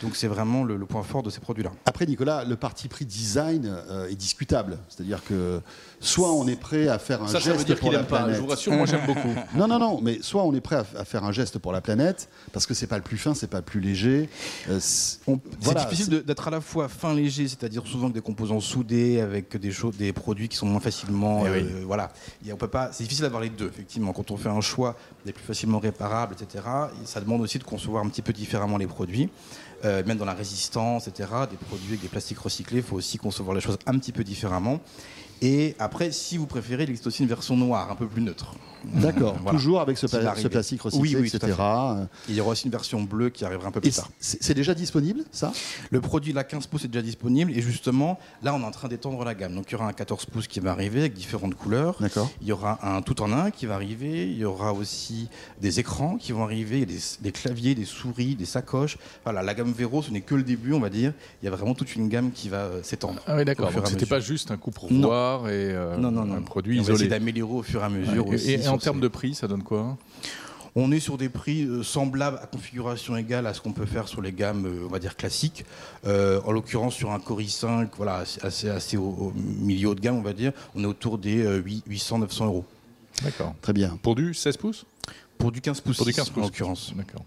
Donc c'est vraiment le, le point fort de ces produits-là. Après, Nicolas, le parti pris design euh, est discutable. C'est-à-dire que soit on est prêt à faire un Ça, ça geste veut dire pour la pas. Je planète. vous rassure, moi j'aime beaucoup. Non, non, non, mais soit on est prêt à, à faire un geste pour la planète, parce que c'est pas le plus fin, c'est pas le plus léger. Euh, c'est- on- C'est voilà, difficile d'être à la fois fin léger, c'est-à-dire souvent avec des composants soudés, avec des choses, des produits qui sont moins facilement, Eh oui. euh, voilà. Et on peut pas. C'est difficile d'avoir les deux, effectivement. Quand on fait un choix des plus facilement réparables, etc. et Ça demande aussi de concevoir un petit peu différemment les produits, Euh, même dans la résistance, etc. Des produits avec des plastiques recyclés, il faut aussi concevoir les choses un petit peu différemment. Et après, si vous préférez, il existe aussi une version noire, un peu plus neutre. D'accord, Voilà. toujours avec ce, pla- ce plastique recyclé, Oui, oui, tout à etc. Et il y aura aussi une version bleue qui arrivera un peu Et plus tard. c'est déjà disponible, ça? Le produit, la 15 pouces, est déjà disponible. Et justement, là, on est en train d'étendre la gamme. Donc, il y aura un 14 pouces qui va arriver avec différentes couleurs. D'accord. Il y aura un tout en un qui va arriver. Il y aura aussi des écrans qui vont arriver. Il y a des, des claviers, des souris, des sacoches. Voilà, la gamme Vero, ce n'est que le début, on va dire. Il y a vraiment toute une gamme qui va euh, s'étendre. Ah oui, d'accord. Donc c'était pas juste un coup pour voir et euh, Non, non, non. un produit Et on isolé. d'améliorer au fur et à mesure Et- aussi. et, en termes ces- de prix, ça donne quoi? On est sur des prix euh, semblables à configuration égale à ce qu'on peut faire sur les gammes, euh, on va dire classiques. Euh, en l'occurrence, sur un Core i5, voilà, assez, assez, au, au milieu haut de gamme, on va dire, on est autour des 800-900 euros. D'accord. Très bien. Pour du 16 pouces? Pour du 15 pouces, Pour du 15 en pouces. l'occurrence. D'accord.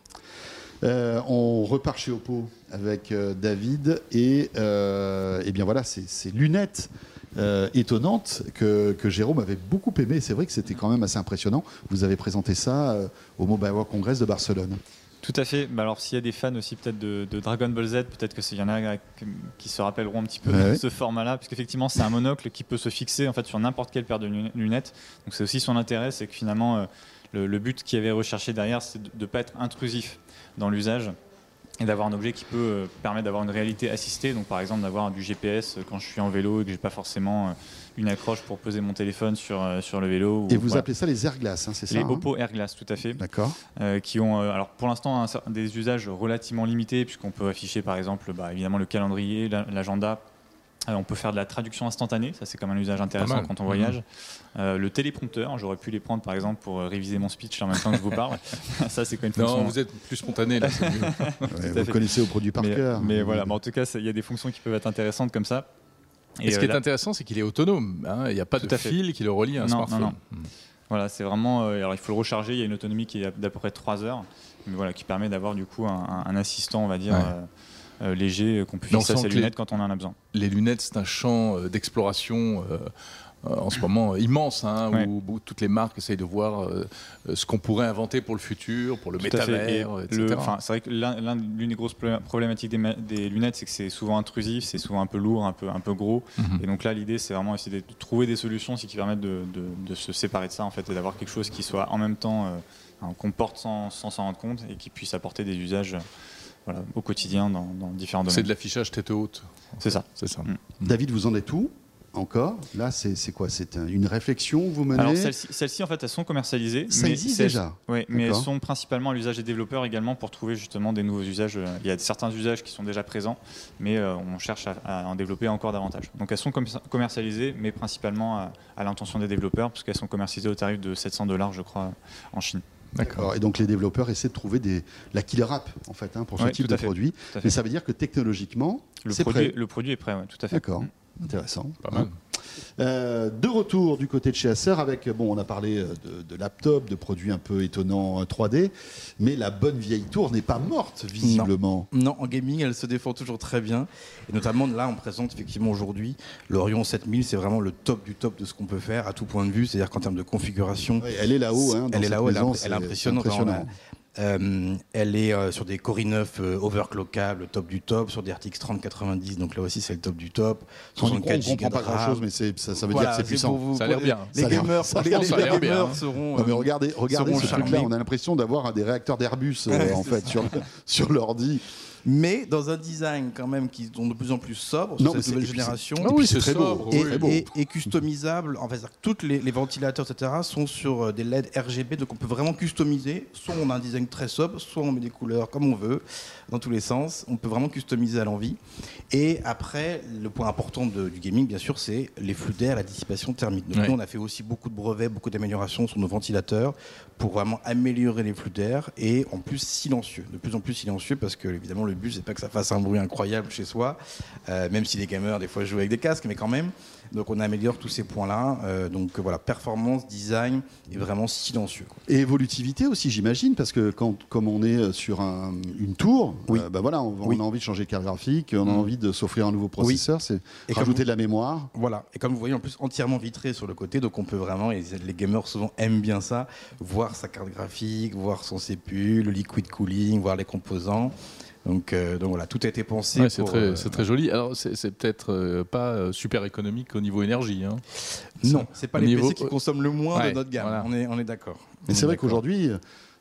Euh, on repart chez Oppo avec euh, David et, euh, eh bien voilà, ces ces lunettes euh, étonnantes que, que Jérôme avait beaucoup aimé. C'est vrai que c'était quand même assez impressionnant. Vous avez présenté ça euh, au Mobile World Congress de Barcelone. Tout à fait. Alors, s'il y a des fans aussi peut-être de, de Dragon Ball Z, peut-être que s'il y en a qui se rappelleront un petit peu Ouais, de ce format-là, parce qu'effectivement, c'est un monocle qui peut se fixer en fait sur n'importe quelle paire de lune- lunettes. Donc, c'est aussi son intérêt, c'est que finalement, euh, le, le but qui avait recherché derrière, c'est de ne pas être intrusif dans l'usage et d'avoir un objet qui peut euh, permettre d'avoir une réalité assistée. Donc, par exemple, d'avoir du GPS quand je suis en vélo et que j'ai pas forcément euh, une accroche pour poser mon téléphone sur, euh, sur le vélo. ou- Et vous appelez ça les airglass, hein, c'est ça les hein Oppo Airglass, tout à fait D'accord. euh, qui ont euh, alors pour l'instant un des usages relativement limités puisqu'on peut afficher par exemple bah, évidemment le calendrier, la- l'agenda. Euh, on peut faire de la traduction instantanée, ça c'est quand même un usage intéressant quand on voyage. Euh, le téléprompteur, j'aurais pu les prendre par exemple pour euh, réviser mon speech en même temps que je vous parle. ça c'est quand une fonction. Non, vous êtes plus spontané là. c'est mieux. Ouais, vous fait. connaissez au produit par mais, cœur. mais voilà, mais en tout cas il y a des fonctions qui peuvent être intéressantes comme ça. Et ce qui euh, est là- intéressant, c'est qu'il est autonome. hein. Il n'y a pas Tout de fait. fil qui le relie à un Non, smartphone. non, Voilà, c'est vraiment. euh, alors, il faut le recharger. Il y a une autonomie qui est d'à peu près 3 heures, mais voilà, qui permet d'avoir du coup un, un- un assistant, on va dire, Ouais. Euh, léger euh, qu'on peut on fixer à ses les- lunettes quand on en a besoin. Les lunettes, c'est un champ euh, d'exploration. en ce moment immense, hein, Ouais. où, où toutes les marques essayent de voir euh, ce qu'on pourrait inventer pour le futur, pour le Tout. Et métavers, le- etc. c'est vrai que l'un- l'un- l'une des grosses problé- problématiques des, lunettes, c'est que c'est souvent intrusif, c'est souvent un peu lourd, un peu, un peu gros. Mhm. Et donc là, l'idée, c'est vraiment essayer de trouver des solutions qui permettent de, de- de se séparer de ça, en fait, et d'avoir quelque chose qui soit en même temps euh, qu'on porte sans sans s'en rendre compte et qui puisse apporter des usages euh, voilà, au quotidien dans, dans différents C'est domaines. de l'affichage tête haute. C'est ça. C'est ça. Mm. David, vous en êtes où encore? Là, c'est c'est quoi? C'est un- une réflexion que vous menez? Alors celles-ci, en fait, elles sont commercialisées. Ça mais existe c'est- déjà Oui, mais elles sont principalement à l'usage des développeurs également pour trouver justement des nouveaux usages. Il y a certains usages qui sont déjà présents, mais euh, on cherche à, à en développer encore davantage. Donc elles sont com- commercialisées, mais principalement à, à l'intention des développeurs, parce qu'elles sont commercialisées au tarif de 700 dollars, je crois, en Chine. D'accord. Et donc les développeurs essaient de trouver des, la killer app en fait hein, pour ce Ouais, type de fait. produit. Mais ça veut dire que technologiquement, Le produit, prêt. le produit est prêt, ouais, tout à fait. D'accord, Mm. Intéressant. Pas mal. Euh, de retour du côté de chez Acer avec, bon, on a parlé euh, de, de laptop, de produits un peu étonnants euh, 3D, mais la bonne vieille tour n'est pas morte visiblement. Non, en gaming, elle se défend toujours très bien. Et notamment, là, on présente effectivement aujourd'hui l'Orion 7000. C'est vraiment le top du top de ce qu'on peut faire à tout point de vue. C'est-à-dire qu'en termes de configuration, Oui, elle est là-haut. Hein, elle est là-haut, elle, elle impressionnante. impressionnant. On euh, elle est euh, sur des Core i9 euh, overclockables, le top du top, sur des RTX 3090, donc là aussi c'est le top du top. On 64 ne comprend pas grand chose, mais c'est- ça, ça veut Voilà, dire que c'est puissant. vous- Ça a l'air bien. Les Ça gamers, ça a les, l'air- les ça a l'air bien, gamers seront. Non, mais regardez, regardez seront ce truc-là, on a l'impression d'avoir des réacteurs d'Airbus euh, en fait sur, sur l'ordi. Mais dans un design quand même qui sont de plus en plus sobre sur cette nouvelle génération. Ah oui, c'est très beau. sobre, et, oui. très beau. et- et customisable. En fait, tous les, les ventilateurs, etc., sont sur euh, des LED RGB, donc on peut vraiment customiser. Soit on a un design très sobre, soit on met des couleurs comme on veut, dans tous les sens. On peut vraiment customiser à l'envie. Et après, le point important de- du gaming, bien sûr, c'est les flux d'air, la dissipation thermique. Donc Ouais. nous, on a fait aussi beaucoup de brevets, beaucoup d'améliorations sur nos ventilateurs pour vraiment améliorer les flux d'air et en plus silencieux, de plus en plus silencieux parce que évidemment le but c'est pas que ça fasse un bruit incroyable chez soi, euh, même si les gamers des fois jouent avec des casques, mais quand même. Donc on améliore tous ces points-là. Euh, donc voilà, performance, design et vraiment silencieux. quoi. Et évolutivité aussi, j'imagine, parce que quand, comme on est sur un- une tour, Oui. euh, bah voilà, on, on Oui. a envie de changer de carte graphique, on a Mm. envie de s'offrir un nouveau processeur, c'est Et comme rajouter vous- de la mémoire. Voilà. Et comme vous voyez, en plus entièrement vitré sur le côté, donc on peut vraiment, et les gamers souvent aiment bien ça, voir sa carte graphique, voir son CPU, le liquid cooling, voir les composants. Donc, euh, donc voilà, tout a été pensé. Ouais, c'est très, euh, très joli. Alors, c'est peut-être euh, pas super économique au niveau énergie. hein. Non, c'est pas les niveau- PC qui consomment le moins Ouais, de notre gamme. voilà. On est, on est d'accord. Mais c'est est vrai qu'aujourd'hui,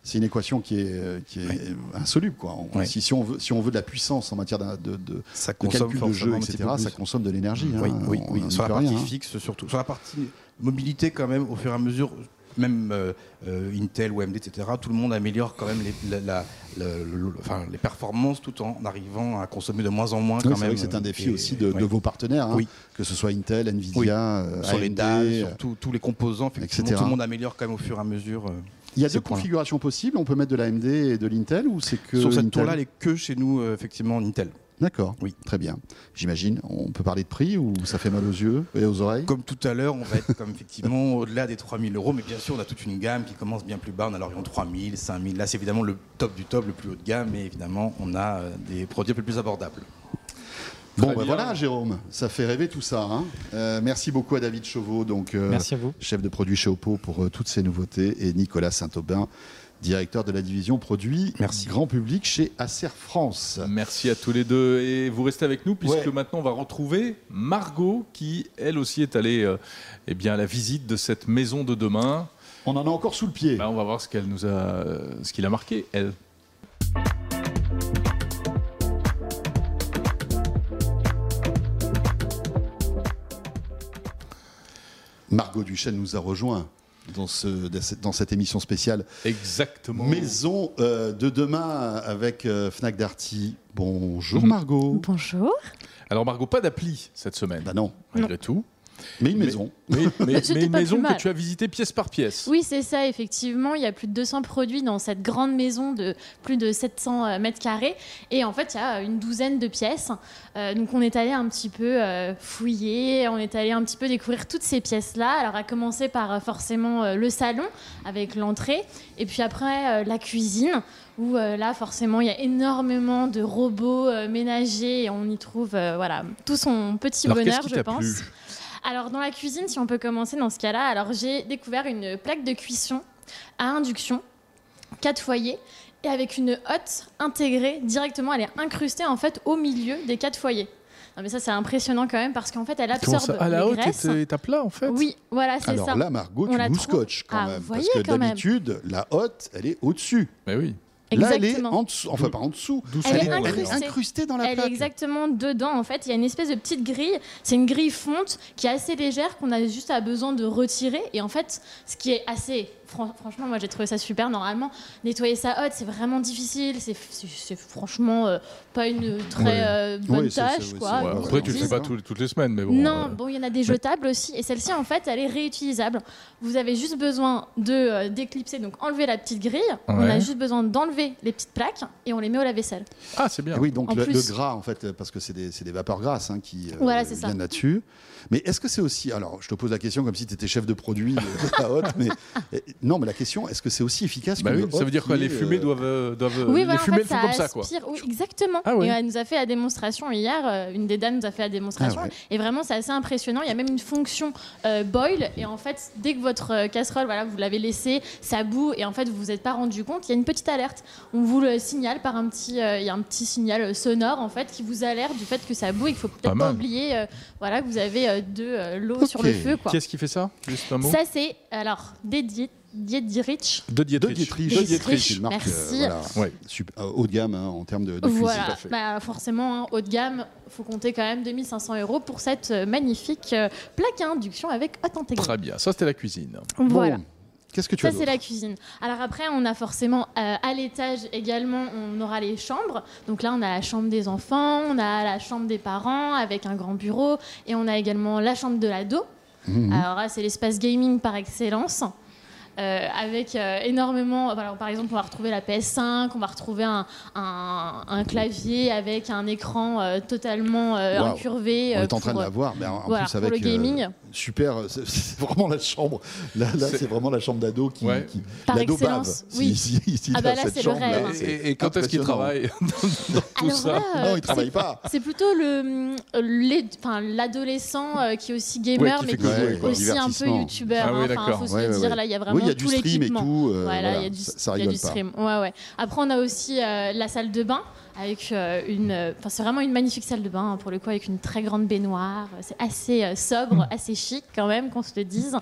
c'est une équation qui est, qui est insoluble. Quoi. On- Ouais. si, si, on veut, si on veut de la puissance en matière de, de- de- ça de calcul de jeu, etc., ça consomme de l'énergie. Oui, hein. oui, On- oui. on Sur la partie rien, hein. fixe surtout. Sur la partie mobilité quand même, au fur et à mesure, même euh, euh, Intel ou AMD, etc., tout le monde améliore quand même les, la- la- le- le- le- enfin, les performances tout en arrivant à consommer de moins en moins Oui, quand c'est même. vrai que c'est un défi Et- aussi de, vos partenaires, hein, Oui. que ce soit Intel, Nvidia, Oui. euh, sur les dalles, sur tout- tous les composants, etc. tout le monde améliore quand même au fur et à mesure. Il y a deux configurations possibles. On peut mettre de l'AMD et de l'Intel ou c'est que Sur cette tour-là, elle est que chez nous, effectivement, Intel. D'accord. Oui. Très bien. J'imagine. On peut parler de prix ou ça fait mal aux yeux et aux oreilles? Comme tout à l'heure, on va être comme effectivement au-delà des 3000 euros, mais bien sûr, on a toute une gamme qui commence bien plus bas. On a l'Orion 3000, 5000. Là, c'est évidemment le top du top, le plus haut de gamme, mais évidemment, on a euh, des produits un peu plus abordables. Bon, ben voilà, Jérôme, ça fait rêver tout ça. hein. Euh, merci beaucoup à David Chauveau, donc euh, Merci à vous. chef de produit chez Oppo pour euh, toutes ces nouveautés, et Nicolas Saint-Aubin, directeur de la division produits Merci. grand public chez Acer France. Merci à tous les deux et vous restez avec nous puisque Ouais. maintenant on va retrouver Margot qui elle aussi est allée euh, eh bien, à la visite de cette maison de demain. On en a encore sous le pied. Bah, on va voir ce qu'elle nous a, ce qu'il a marqué elle. Margot Duchesne nous a rejoint dans, ce, dans cette émission spéciale Exactement. Maison euh, de demain avec euh, Fnac Darty. Bonjour. Margot. Bonjour. Alors Margot, pas d'appli cette semaine, Bah non, malgré tout. Mais une Mais- maison. Mais, mais- une maison que tu as visitée pièce par pièce. Oui, c'est ça, effectivement. Il y a plus de 200 produits dans cette grande maison de plus de 700 euh, mètres carrés. Et en fait, il y a une douzaine de pièces. Euh, donc, on est allé un petit peu euh, fouiller, on est allé un petit peu découvrir toutes ces pièces-là. Alors, à commencer par forcément euh, le salon avec l'entrée. Et puis après, euh, la cuisine. Où euh, là, forcément, il y a énormément de robots euh, ménagers et on y trouve euh, voilà, tout son petit Alors, bonheur, je pense. plu? Alors dans la cuisine, si on peut commencer dans ce cas-là, alors j'ai découvert une plaque de cuisson à induction, 4 foyers, et avec une hotte intégrée directement, elle est incrustée en fait au milieu des quatre foyers. Non mais ça c'est impressionnant quand même parce qu'en fait elle absorbe ça À la les haute graisses. est à plat en fait? Oui, voilà c'est Alors ça. là, Margot, On tu la nous scotches quand Ah, même. vous Parce voyez que d'habitude, la hotte, elle est au-dessus. Mais oui. Là, elle est Exactement. en dessous. Enfin, pas en dessous. Elle est Elle est incrustée. dans la Elle est plaque. exactement dedans. En fait, il y a une espèce de petite grille. C'est une grille fonte qui est assez légère qu'on a juste à besoin de retirer. Et en fait, ce qui est assez. Fran- franchement, moi j'ai trouvé ça super. Normalement, nettoyer sa hotte, c'est vraiment difficile. C'est franchement euh, pas une très euh, bonne Oui, tâche. quoi, Ouais, après, tu le fais pas toutes les semaines, mais bon. non, euh, bon, il y en a des jetables aussi. Et celle-ci, en fait, elle est réutilisable. Vous avez juste besoin de euh, d'éclipser, donc enlever la petite grille. On a juste besoin d'enlever les petites plaques et on les met au lave-vaisselle. Ah, c'est bien. Et oui, donc le, plus- le gras, en fait, parce que c'est des, vapeurs grasses hein, qui euh, Voilà, viennent là-dessus. Mais est-ce que c'est aussi. Alors, je te pose la question comme si tu étais chef de produit euh, à haute, mais. euh, Non, mais la question, est-ce que c'est aussi efficace Bah que oui, ça veut dire quoi Les fumées euh, doivent, euh, doivent Oui, les voilà, en fumées fait, elles font ça comme ça quoi. Oui, exactement. Ah ouais. Et elle nous a fait la démonstration hier. euh, une des dames nous a fait la démonstration. Ah ouais. Et vraiment, c'est assez impressionnant. Il y a même une fonction euh, boil. Et en fait, dès que votre euh, casserole, voilà, vous l'avez laissée, ça bout. Et en fait, vous vous êtes pas rendu compte. Il y a une petite alerte. On vous le signale par un petit. euh, Il y a un petit signal euh, sonore en fait qui vous alerte du fait que ça bout et qu'il faut peut-être pas, oublier. euh, voilà, que vous avez euh, de euh, l'eau sur le feu, quoi. Qui est-ce qui fait ça Juste un mot. Ça, c'est alors dédié. Dietrich. De De Dietrich. De Dietrich, une marque euh, merci. voilà, Ouais. super- euh, haut de gamme hein, en termes de, de cuisine. Voilà. Bah, forcément, hein, haut de gamme, faut compter quand même 2500 euros pour cette euh, magnifique euh, plaque à induction avec haute intégrée. Très bien. Ça, c'était la cuisine. Voilà. Bon, Qu'est-ce que tu Ça, as c'est la cuisine. Alors après, on a forcément euh, à l'étage également, on aura les chambres. Donc là, on a la chambre des enfants, on a la chambre des parents avec un grand bureau et on a également la chambre de l'ado. Mhm. Alors là, c'est l'espace gaming par excellence. Euh, avec euh, énormément. Voilà, par exemple, on va retrouver la PS5, on va retrouver un, un- un clavier avec un écran euh, totalement euh, Waouh. incurvé. On euh, est en train pour, de la voir, mais en, voilà, plus pour avec le gaming. euh, super. C'est vraiment la chambre. Là, là C'est- vraiment la chambre d'ado qui. Ouais. qui- Par l'ado excellence, bave. oui. Si- si- si Ah bah a là, cette c'est le rêve, c'est Et, et quand est-ce qu'il travaille dans, dans tout Alors ça là, euh, Non, il travaille pas. C'est plutôt le l'adolescent euh, qui est aussi gamer, Ouais, qui mais qui est aussi un peu youtubeur. Ah oui. Enfin, faut se le dire, là, il y a vraiment il y a du stream et tout. euh, Voilà, voilà, il y a du, ça, ça y a pas. stream. Ouais, ouais. Après, on a aussi euh, la salle de bain avec euh, une. euh, Enfin, c'est vraiment une magnifique salle de bain hein, pour le coup avec une très grande baignoire. C'est assez euh, sobre, Hmm. assez chic quand même, qu'on se le dise.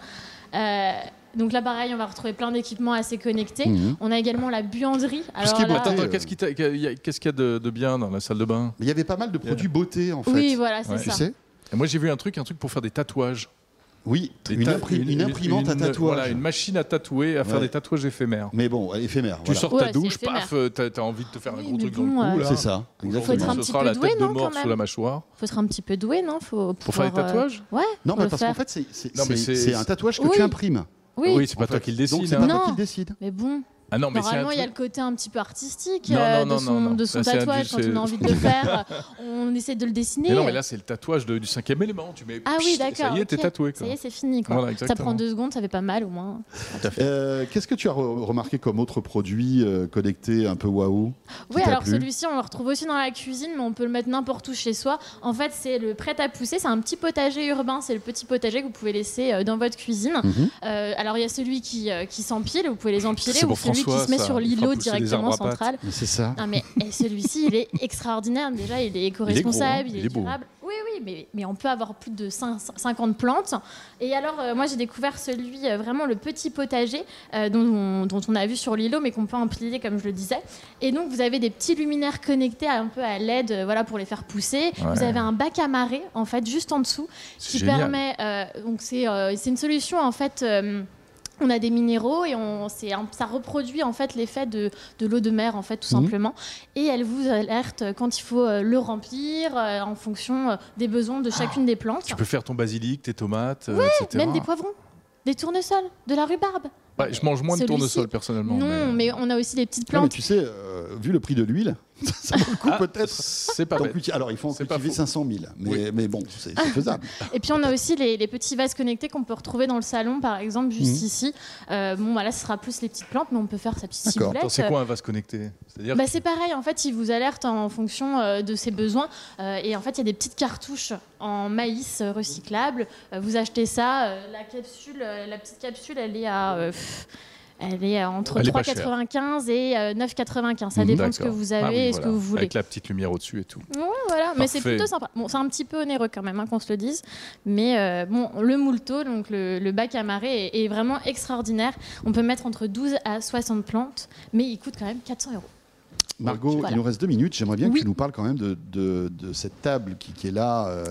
Euh, donc là, pareil, on va retrouver plein d'équipements assez connectés. Mhm. On a également la buanderie. Alors là, euh, qu'est-ce qu'il y a- de, de bien dans la salle de bain? Il y avait pas mal de produits beauté en fait. oui, voilà, c'est Ouais. Tu ça. sais? Et Moi, j'ai vu un truc, un truc pour faire des tatouages. Oui, une, ta- impri- une imprimante à une- tatouage. Voilà, une machine à tatouer, à faire Ouais. des tatouages éphémères. Mais bon, éphémère. Tu voilà. sors Ouais, ta c'est douche, paf, euh, t'as envie de te faire un gros truc bon, dans le cou. là. C'est ça, Faut être un Ce petit sera peu la doué, tête de non, mort quand sous la même mâchoire. Faut être un petit peu doué, non Faut Pour faire des euh, tatouages Ouais. Non, mais parce qu'en fait, c'est- c'est c'est- c'est- c'est un tatouage que tu imprimes. Oui, Oui, c'est pas toi qui le Donc décide. c'est hein. pas Non. toi qui le décide. mais bon. Ah non, mais Normalement, il y a le côté un petit peu artistique Non, euh, non, non, de son, de son Là, c'est un- tatouage. Quand on a envie de le faire, on essaie de le dessiner. Mais non, mais là, c'est le tatouage de- du cinquième élément. Tu mets. ah oui, d'accord. Ça y est, t'es tatoué. Ça y est, c'est fini. Quoi. Voilà, ça prend deux secondes, ça fait pas mal au moins. Euh, Qu'est-ce que tu as re- remarqué comme autre produit euh, connecté un peu waouh Oui, alors celui-ci, on le retrouve aussi dans la cuisine, mais on peut le mettre n'importe où chez soi. En fait, c'est le prêt à pousser. C'est un petit potager urbain. C'est le petit potager que vous pouvez laisser euh, dans votre cuisine. Mhm. Euh, alors, il y a celui qui, euh, qui s'empile. Vous pouvez les empiler. C'est Ou pour celui qui se met ça. sur l'îlot directement central. C'est ça. Non mais et celui-ci, il est extraordinaire. Déjà, il est éco-responsable, Il est gros, hein. il, il est beau. durable. Oui, oui, mais, mais on peut avoir plus de 5 50 plantes. Et alors, euh, moi, j'ai découvert celui, euh, vraiment le petit potager euh, dont, on, dont on a vu sur l'îlot, mais qu'on peut empiler, comme je le disais. Et donc, vous avez des petits luminaires connectés un peu à LED, euh, voilà, pour les faire pousser. Ouais. Vous avez un bac à marée, en fait, juste en dessous, qui génial. permet. euh, donc, c'est euh, c'est une solution, en fait. On a des minéraux et on, c'est un- ça reproduit en fait l'effet de, de l'eau de mer en fait tout Mhm. simplement et elle vous alerte quand il faut euh, le remplir euh, en fonction euh, des besoins de chacune des plantes. Tu peux faire ton basilic, tes tomates, euh, etc. Même des poivrons, des tournesols, de la rhubarbe. Ouais, je mange moins de tournesol personnellement. non, mais... on a aussi des petites Non, mais plantes. tu sais, euh, vu le prix de l'huile, ça vaut le coup Ah, peut-être. C'est pas cultiver- Alors, il faut en C'est pas cultiver faux. 500 000, mais, Oui. mais bon, c'est c'est faisable. Et puis on a aussi les, les petits vases connectés qu'on peut retrouver dans le salon, par exemple, juste Mhm. ici. Euh, bon, voilà, ce sera plus les petites plantes, mais on peut faire sa petite D'accord. ciboulette. C'est quoi un vase connecté? C'est-à-dire Bah, c'est pareil, en fait, il vous alerte en fonction euh, de ses besoins. Euh, et en fait, il y a des petites cartouches en maïs recyclable. Vous achetez ça, euh, la capsule, euh, la petite capsule, elle est à. euh, pff, elle est à entre Elle est chère. 3,95 et euh, 9,95. Ça Mhm. dépend de ce que vous Ah avez oui, et ce voilà. que vous voulez. Avec la petite lumière au-dessus et tout. Ouais, voilà, mais c'est plutôt sympa. Bon, c'est un petit peu onéreux quand même, hein, qu'on se le dise. Mais euh, bon, le moulto, donc le, le bac à marée, est, est vraiment extraordinaire. On peut mettre entre 12 à 60 plantes, mais il coûte quand même 400 euros. Margot, Voilà. il nous reste deux minutes. J'aimerais bien que tu nous parles quand même de, de- de cette table qui, qui est là, euh,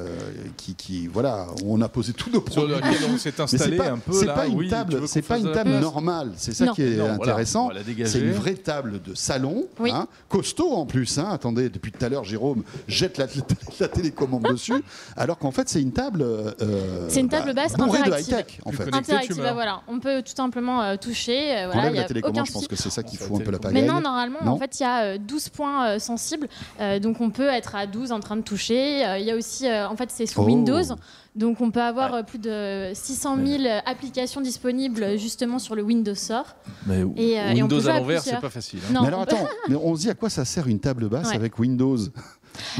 qui, qui- voilà, où on a posé tous nos Sur produits. lequel on s'est installé pas, un peu c'est là. pas une oui, table, c'est pas une de la table place normale. C'est ça Non. qui est Non, intéressant. la c'est une vraie table de salon, Oui. hein, costaud en plus. hein. Attendez, depuis tout à l'heure, Jérôme jette la, la télécommande dessus, alors qu'en fait, c'est une table. euh, C'est une table basse bourrée de interactive. high-tech, en fait. Interactive, bah voilà. On peut tout simplement euh, toucher. euh, voilà, y la a télécommande, aucun je pense que c'est ça qui fout un peu la télécommande. Mais pagaille. non, normalement, en fait, il y a 12 points euh, sensibles. Euh, donc, on peut être à 12 en train de toucher. Euh, Il y a aussi, euh, en fait, c'est sous Oh. Windows. Donc, on peut avoir plus de 600 000 applications disponibles justement sur le Windows Store. Mais Et, euh, et on peut Windows jouer à l'envers, c'est pas facile. hein. Non, mais alors on attends, mais on se dit à quoi ça sert une table basse Ouais. avec Windows?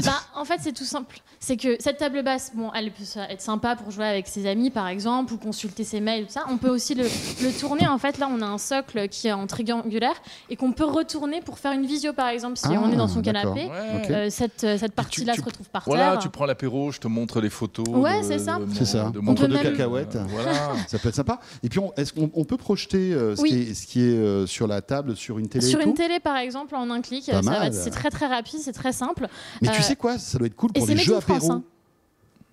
Bah, en fait, c'est tout simple. C'est que cette table basse, bon, elle peut être sympa pour jouer avec ses amis, par exemple, ou consulter ses mails, tout ça. On peut aussi le, le tourner. En fait, là, on a un socle qui est en triangulaire et qu'on peut retourner pour faire une visio, par exemple, si Ah, on est dans son d'accord. canapé. Ouais. Euh, cette euh, cette partie-là se retrouve par Voilà, terre. tu prends l'apéro, je te montre les photos. Ouais, de- c'est ça. de C'est ça. de mon Entre deux truc. cacahuètes. Euh, Voilà. Ça peut être sympa. Et puis, on- est-ce qu'on on peut projeter euh, ce, Oui. qui est, ce qui est euh, sur la table, sur une télé Sur et une tout télé, par exemple, en un clic, ça va- c'est très très rapide, c'est très simple. Mais tu Euh, sais quoi Ça doit être cool pour les jeux in France, hein.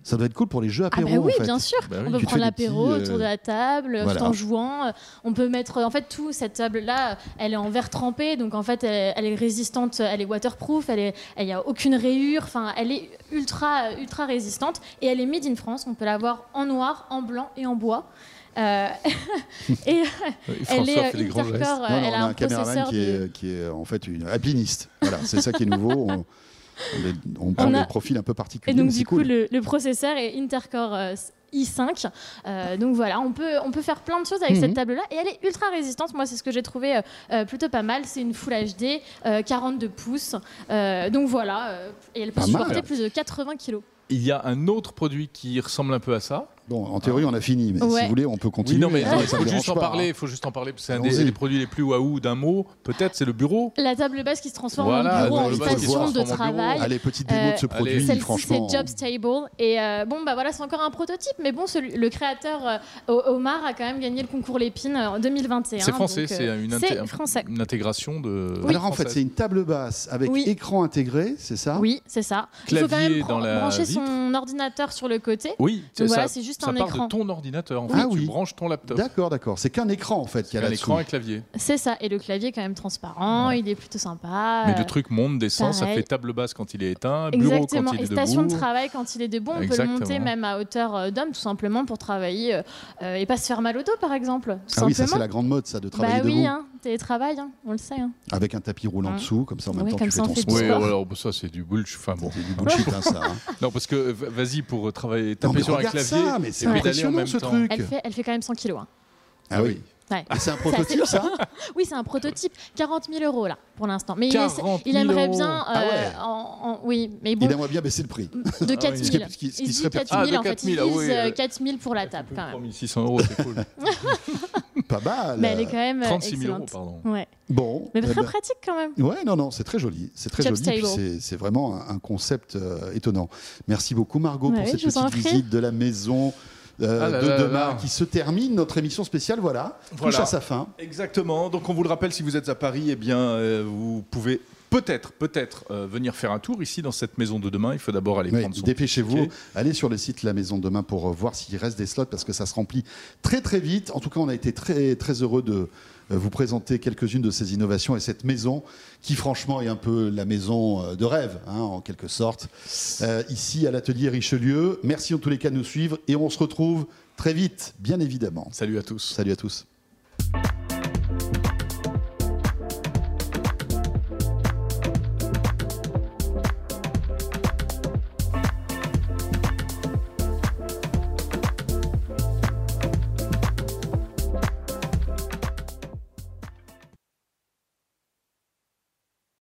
Ça doit être cool pour les jeux Ah apéros. bah oui, en fait. bien sûr. Bah oui. On peut Tu prendre l'apéro petits, euh, autour de la table, voilà. tout en jouant. Euh, On peut mettre, en fait, tout cette table-là, elle est en verre trempé, donc en fait, elle, elle est résistante, elle est waterproof, elle est, il n'y a aucune rayure. Enfin, elle est ultra, ultra résistante et elle est made in France. On peut l'avoir en noir, en blanc et en bois. Euh, et elle est intercore, Non, non, elle on a a un un processeur qui de- est, qui est en fait une alpiniste. Voilà, c'est ça qui est nouveau. On, on, est- on prend On a- des profils un peu particuliers. Et donc du coup, cool. le, le processeur est Intercore euh, i5. Euh, donc voilà, on peut, on peut faire plein de choses avec Mhm. cette table-là. Et elle est ultra résistante. Moi, c'est ce que j'ai trouvé euh, plutôt pas mal. C'est une Full HD, euh, 42 pouces. Euh, donc voilà, euh, et elle peut Pas mal. supporter plus de 80 kilos. Il y a un autre produit qui ressemble un peu à ça. Bon, en théorie, on a fini, mais si vous voulez, on peut Oui, continuer. non, mais hein, il faut juste en pas, parler. hein. Il faut juste en parler. parce que C'est un des, produits les plus waouh d'un mot. Peut-être c'est le bureau. La table basse qui se transforme Voilà, en bureau, en station de travail. Allez, petite démo de ce Euh, produit, allez. Celle-ci, franchement. c'est Jobs Table. Et euh, bon, bah voilà, c'est encore un prototype, mais bon, celui- le créateur euh, Omar a quand même gagné le concours Lépine en 2021. C'est français. C'est euh, une, c'est inté- une intégration de. Alors en fait, c'est une table basse avec Oui. écran intégré, c'est ça? Oui, c'est ça. Il faut quand même brancher son ordinateur sur le côté. Oui, voilà, ça- c'est juste ça un part écran. de ton ordinateur. En Ah fait, oui. Tu branches ton laptop. D'accord, d'accord. C'est qu'un écran en fait qu'il y a Un là-dessous. écran et clavier. C'est ça. Et le clavier est quand même transparent, il est plutôt sympa. Mais le truc monte, descend, ça fait table basse quand il est éteint, bureau Exactement. quand il Et est station de debout. travail quand il est debout, on peut le monter même à hauteur euh, d'homme, tout simplement pour travailler euh, euh, et pas se faire mal au dos, par exemple. Tout Ah oui, ça c'est la grande mode, ça, de travailler bah oui, debout. hein, télétravail, hein, on le sait. hein. Avec un tapis roulant Hein. dessous, comme ça en même Oui, temps tu ça, fais on ton sport. Oui, alors ça c'est du bullshit. Enfin bon. C'est du bullshit, hein, ça. hein. Non, parce que v- vas-y pour euh, travailler, Non, taper mais sur un clavier. ça, mais c'est pédaler en impressionnant même ce temps. truc. Elle fait, elle fait quand même 100 kilos. hein. Ah oui. Ouais. Et c'est un prototype, ça? Oui, c'est un prototype. 40 000 euros là, pour l'instant. Mais il, essaie- 40 il 000 aimerait euros. bien. Ah euh, ouais. en- en- oui, mais bon, Il aimerait bien baisser le prix. de 4 Ce 000. qui est- ce qui- ce qui il se serait dit 4 pertinent. 000, Ah, en fait, il 4 000, ah oui, vise euh, euh, 4 000 pour la table quand même. 3600 euros, c'est cool. Pas mal. Mais elle est quand même euh, 36 000 euros, excellente. pardon. Ouais. Bon. Mais eh très ben, pratique quand même. Ouais, non, non, c'est très joli. C'est très Job joli. C'est vraiment un, un concept euh, étonnant. Merci beaucoup, Margot, Ouais, pour cette petite visite de la maison euh, Ah là de là demain là. qui se termine. Notre émission spéciale, voilà, Voilà. touche à sa fin. Exactement. Donc on vous le rappelle, si vous êtes à Paris, eh bien euh, vous pouvez peut-être, peut-être euh, venir faire un tour ici dans cette maison de demain. Il faut d'abord aller Oui, prendre son Dépêchez-vous, allez sur le site La Maison de Demain pour euh, voir s'il reste des slots parce que ça se remplit très très vite. En tout cas, on a été très très heureux de vous présenter quelques-unes de ces innovations et cette maison qui franchement est un peu la maison euh, de rêve hein, en quelque sorte euh, ici à l'atelier Richelieu. Merci en tous les cas de nous suivre et on se retrouve très vite, bien évidemment. Salut à tous. Salut à tous.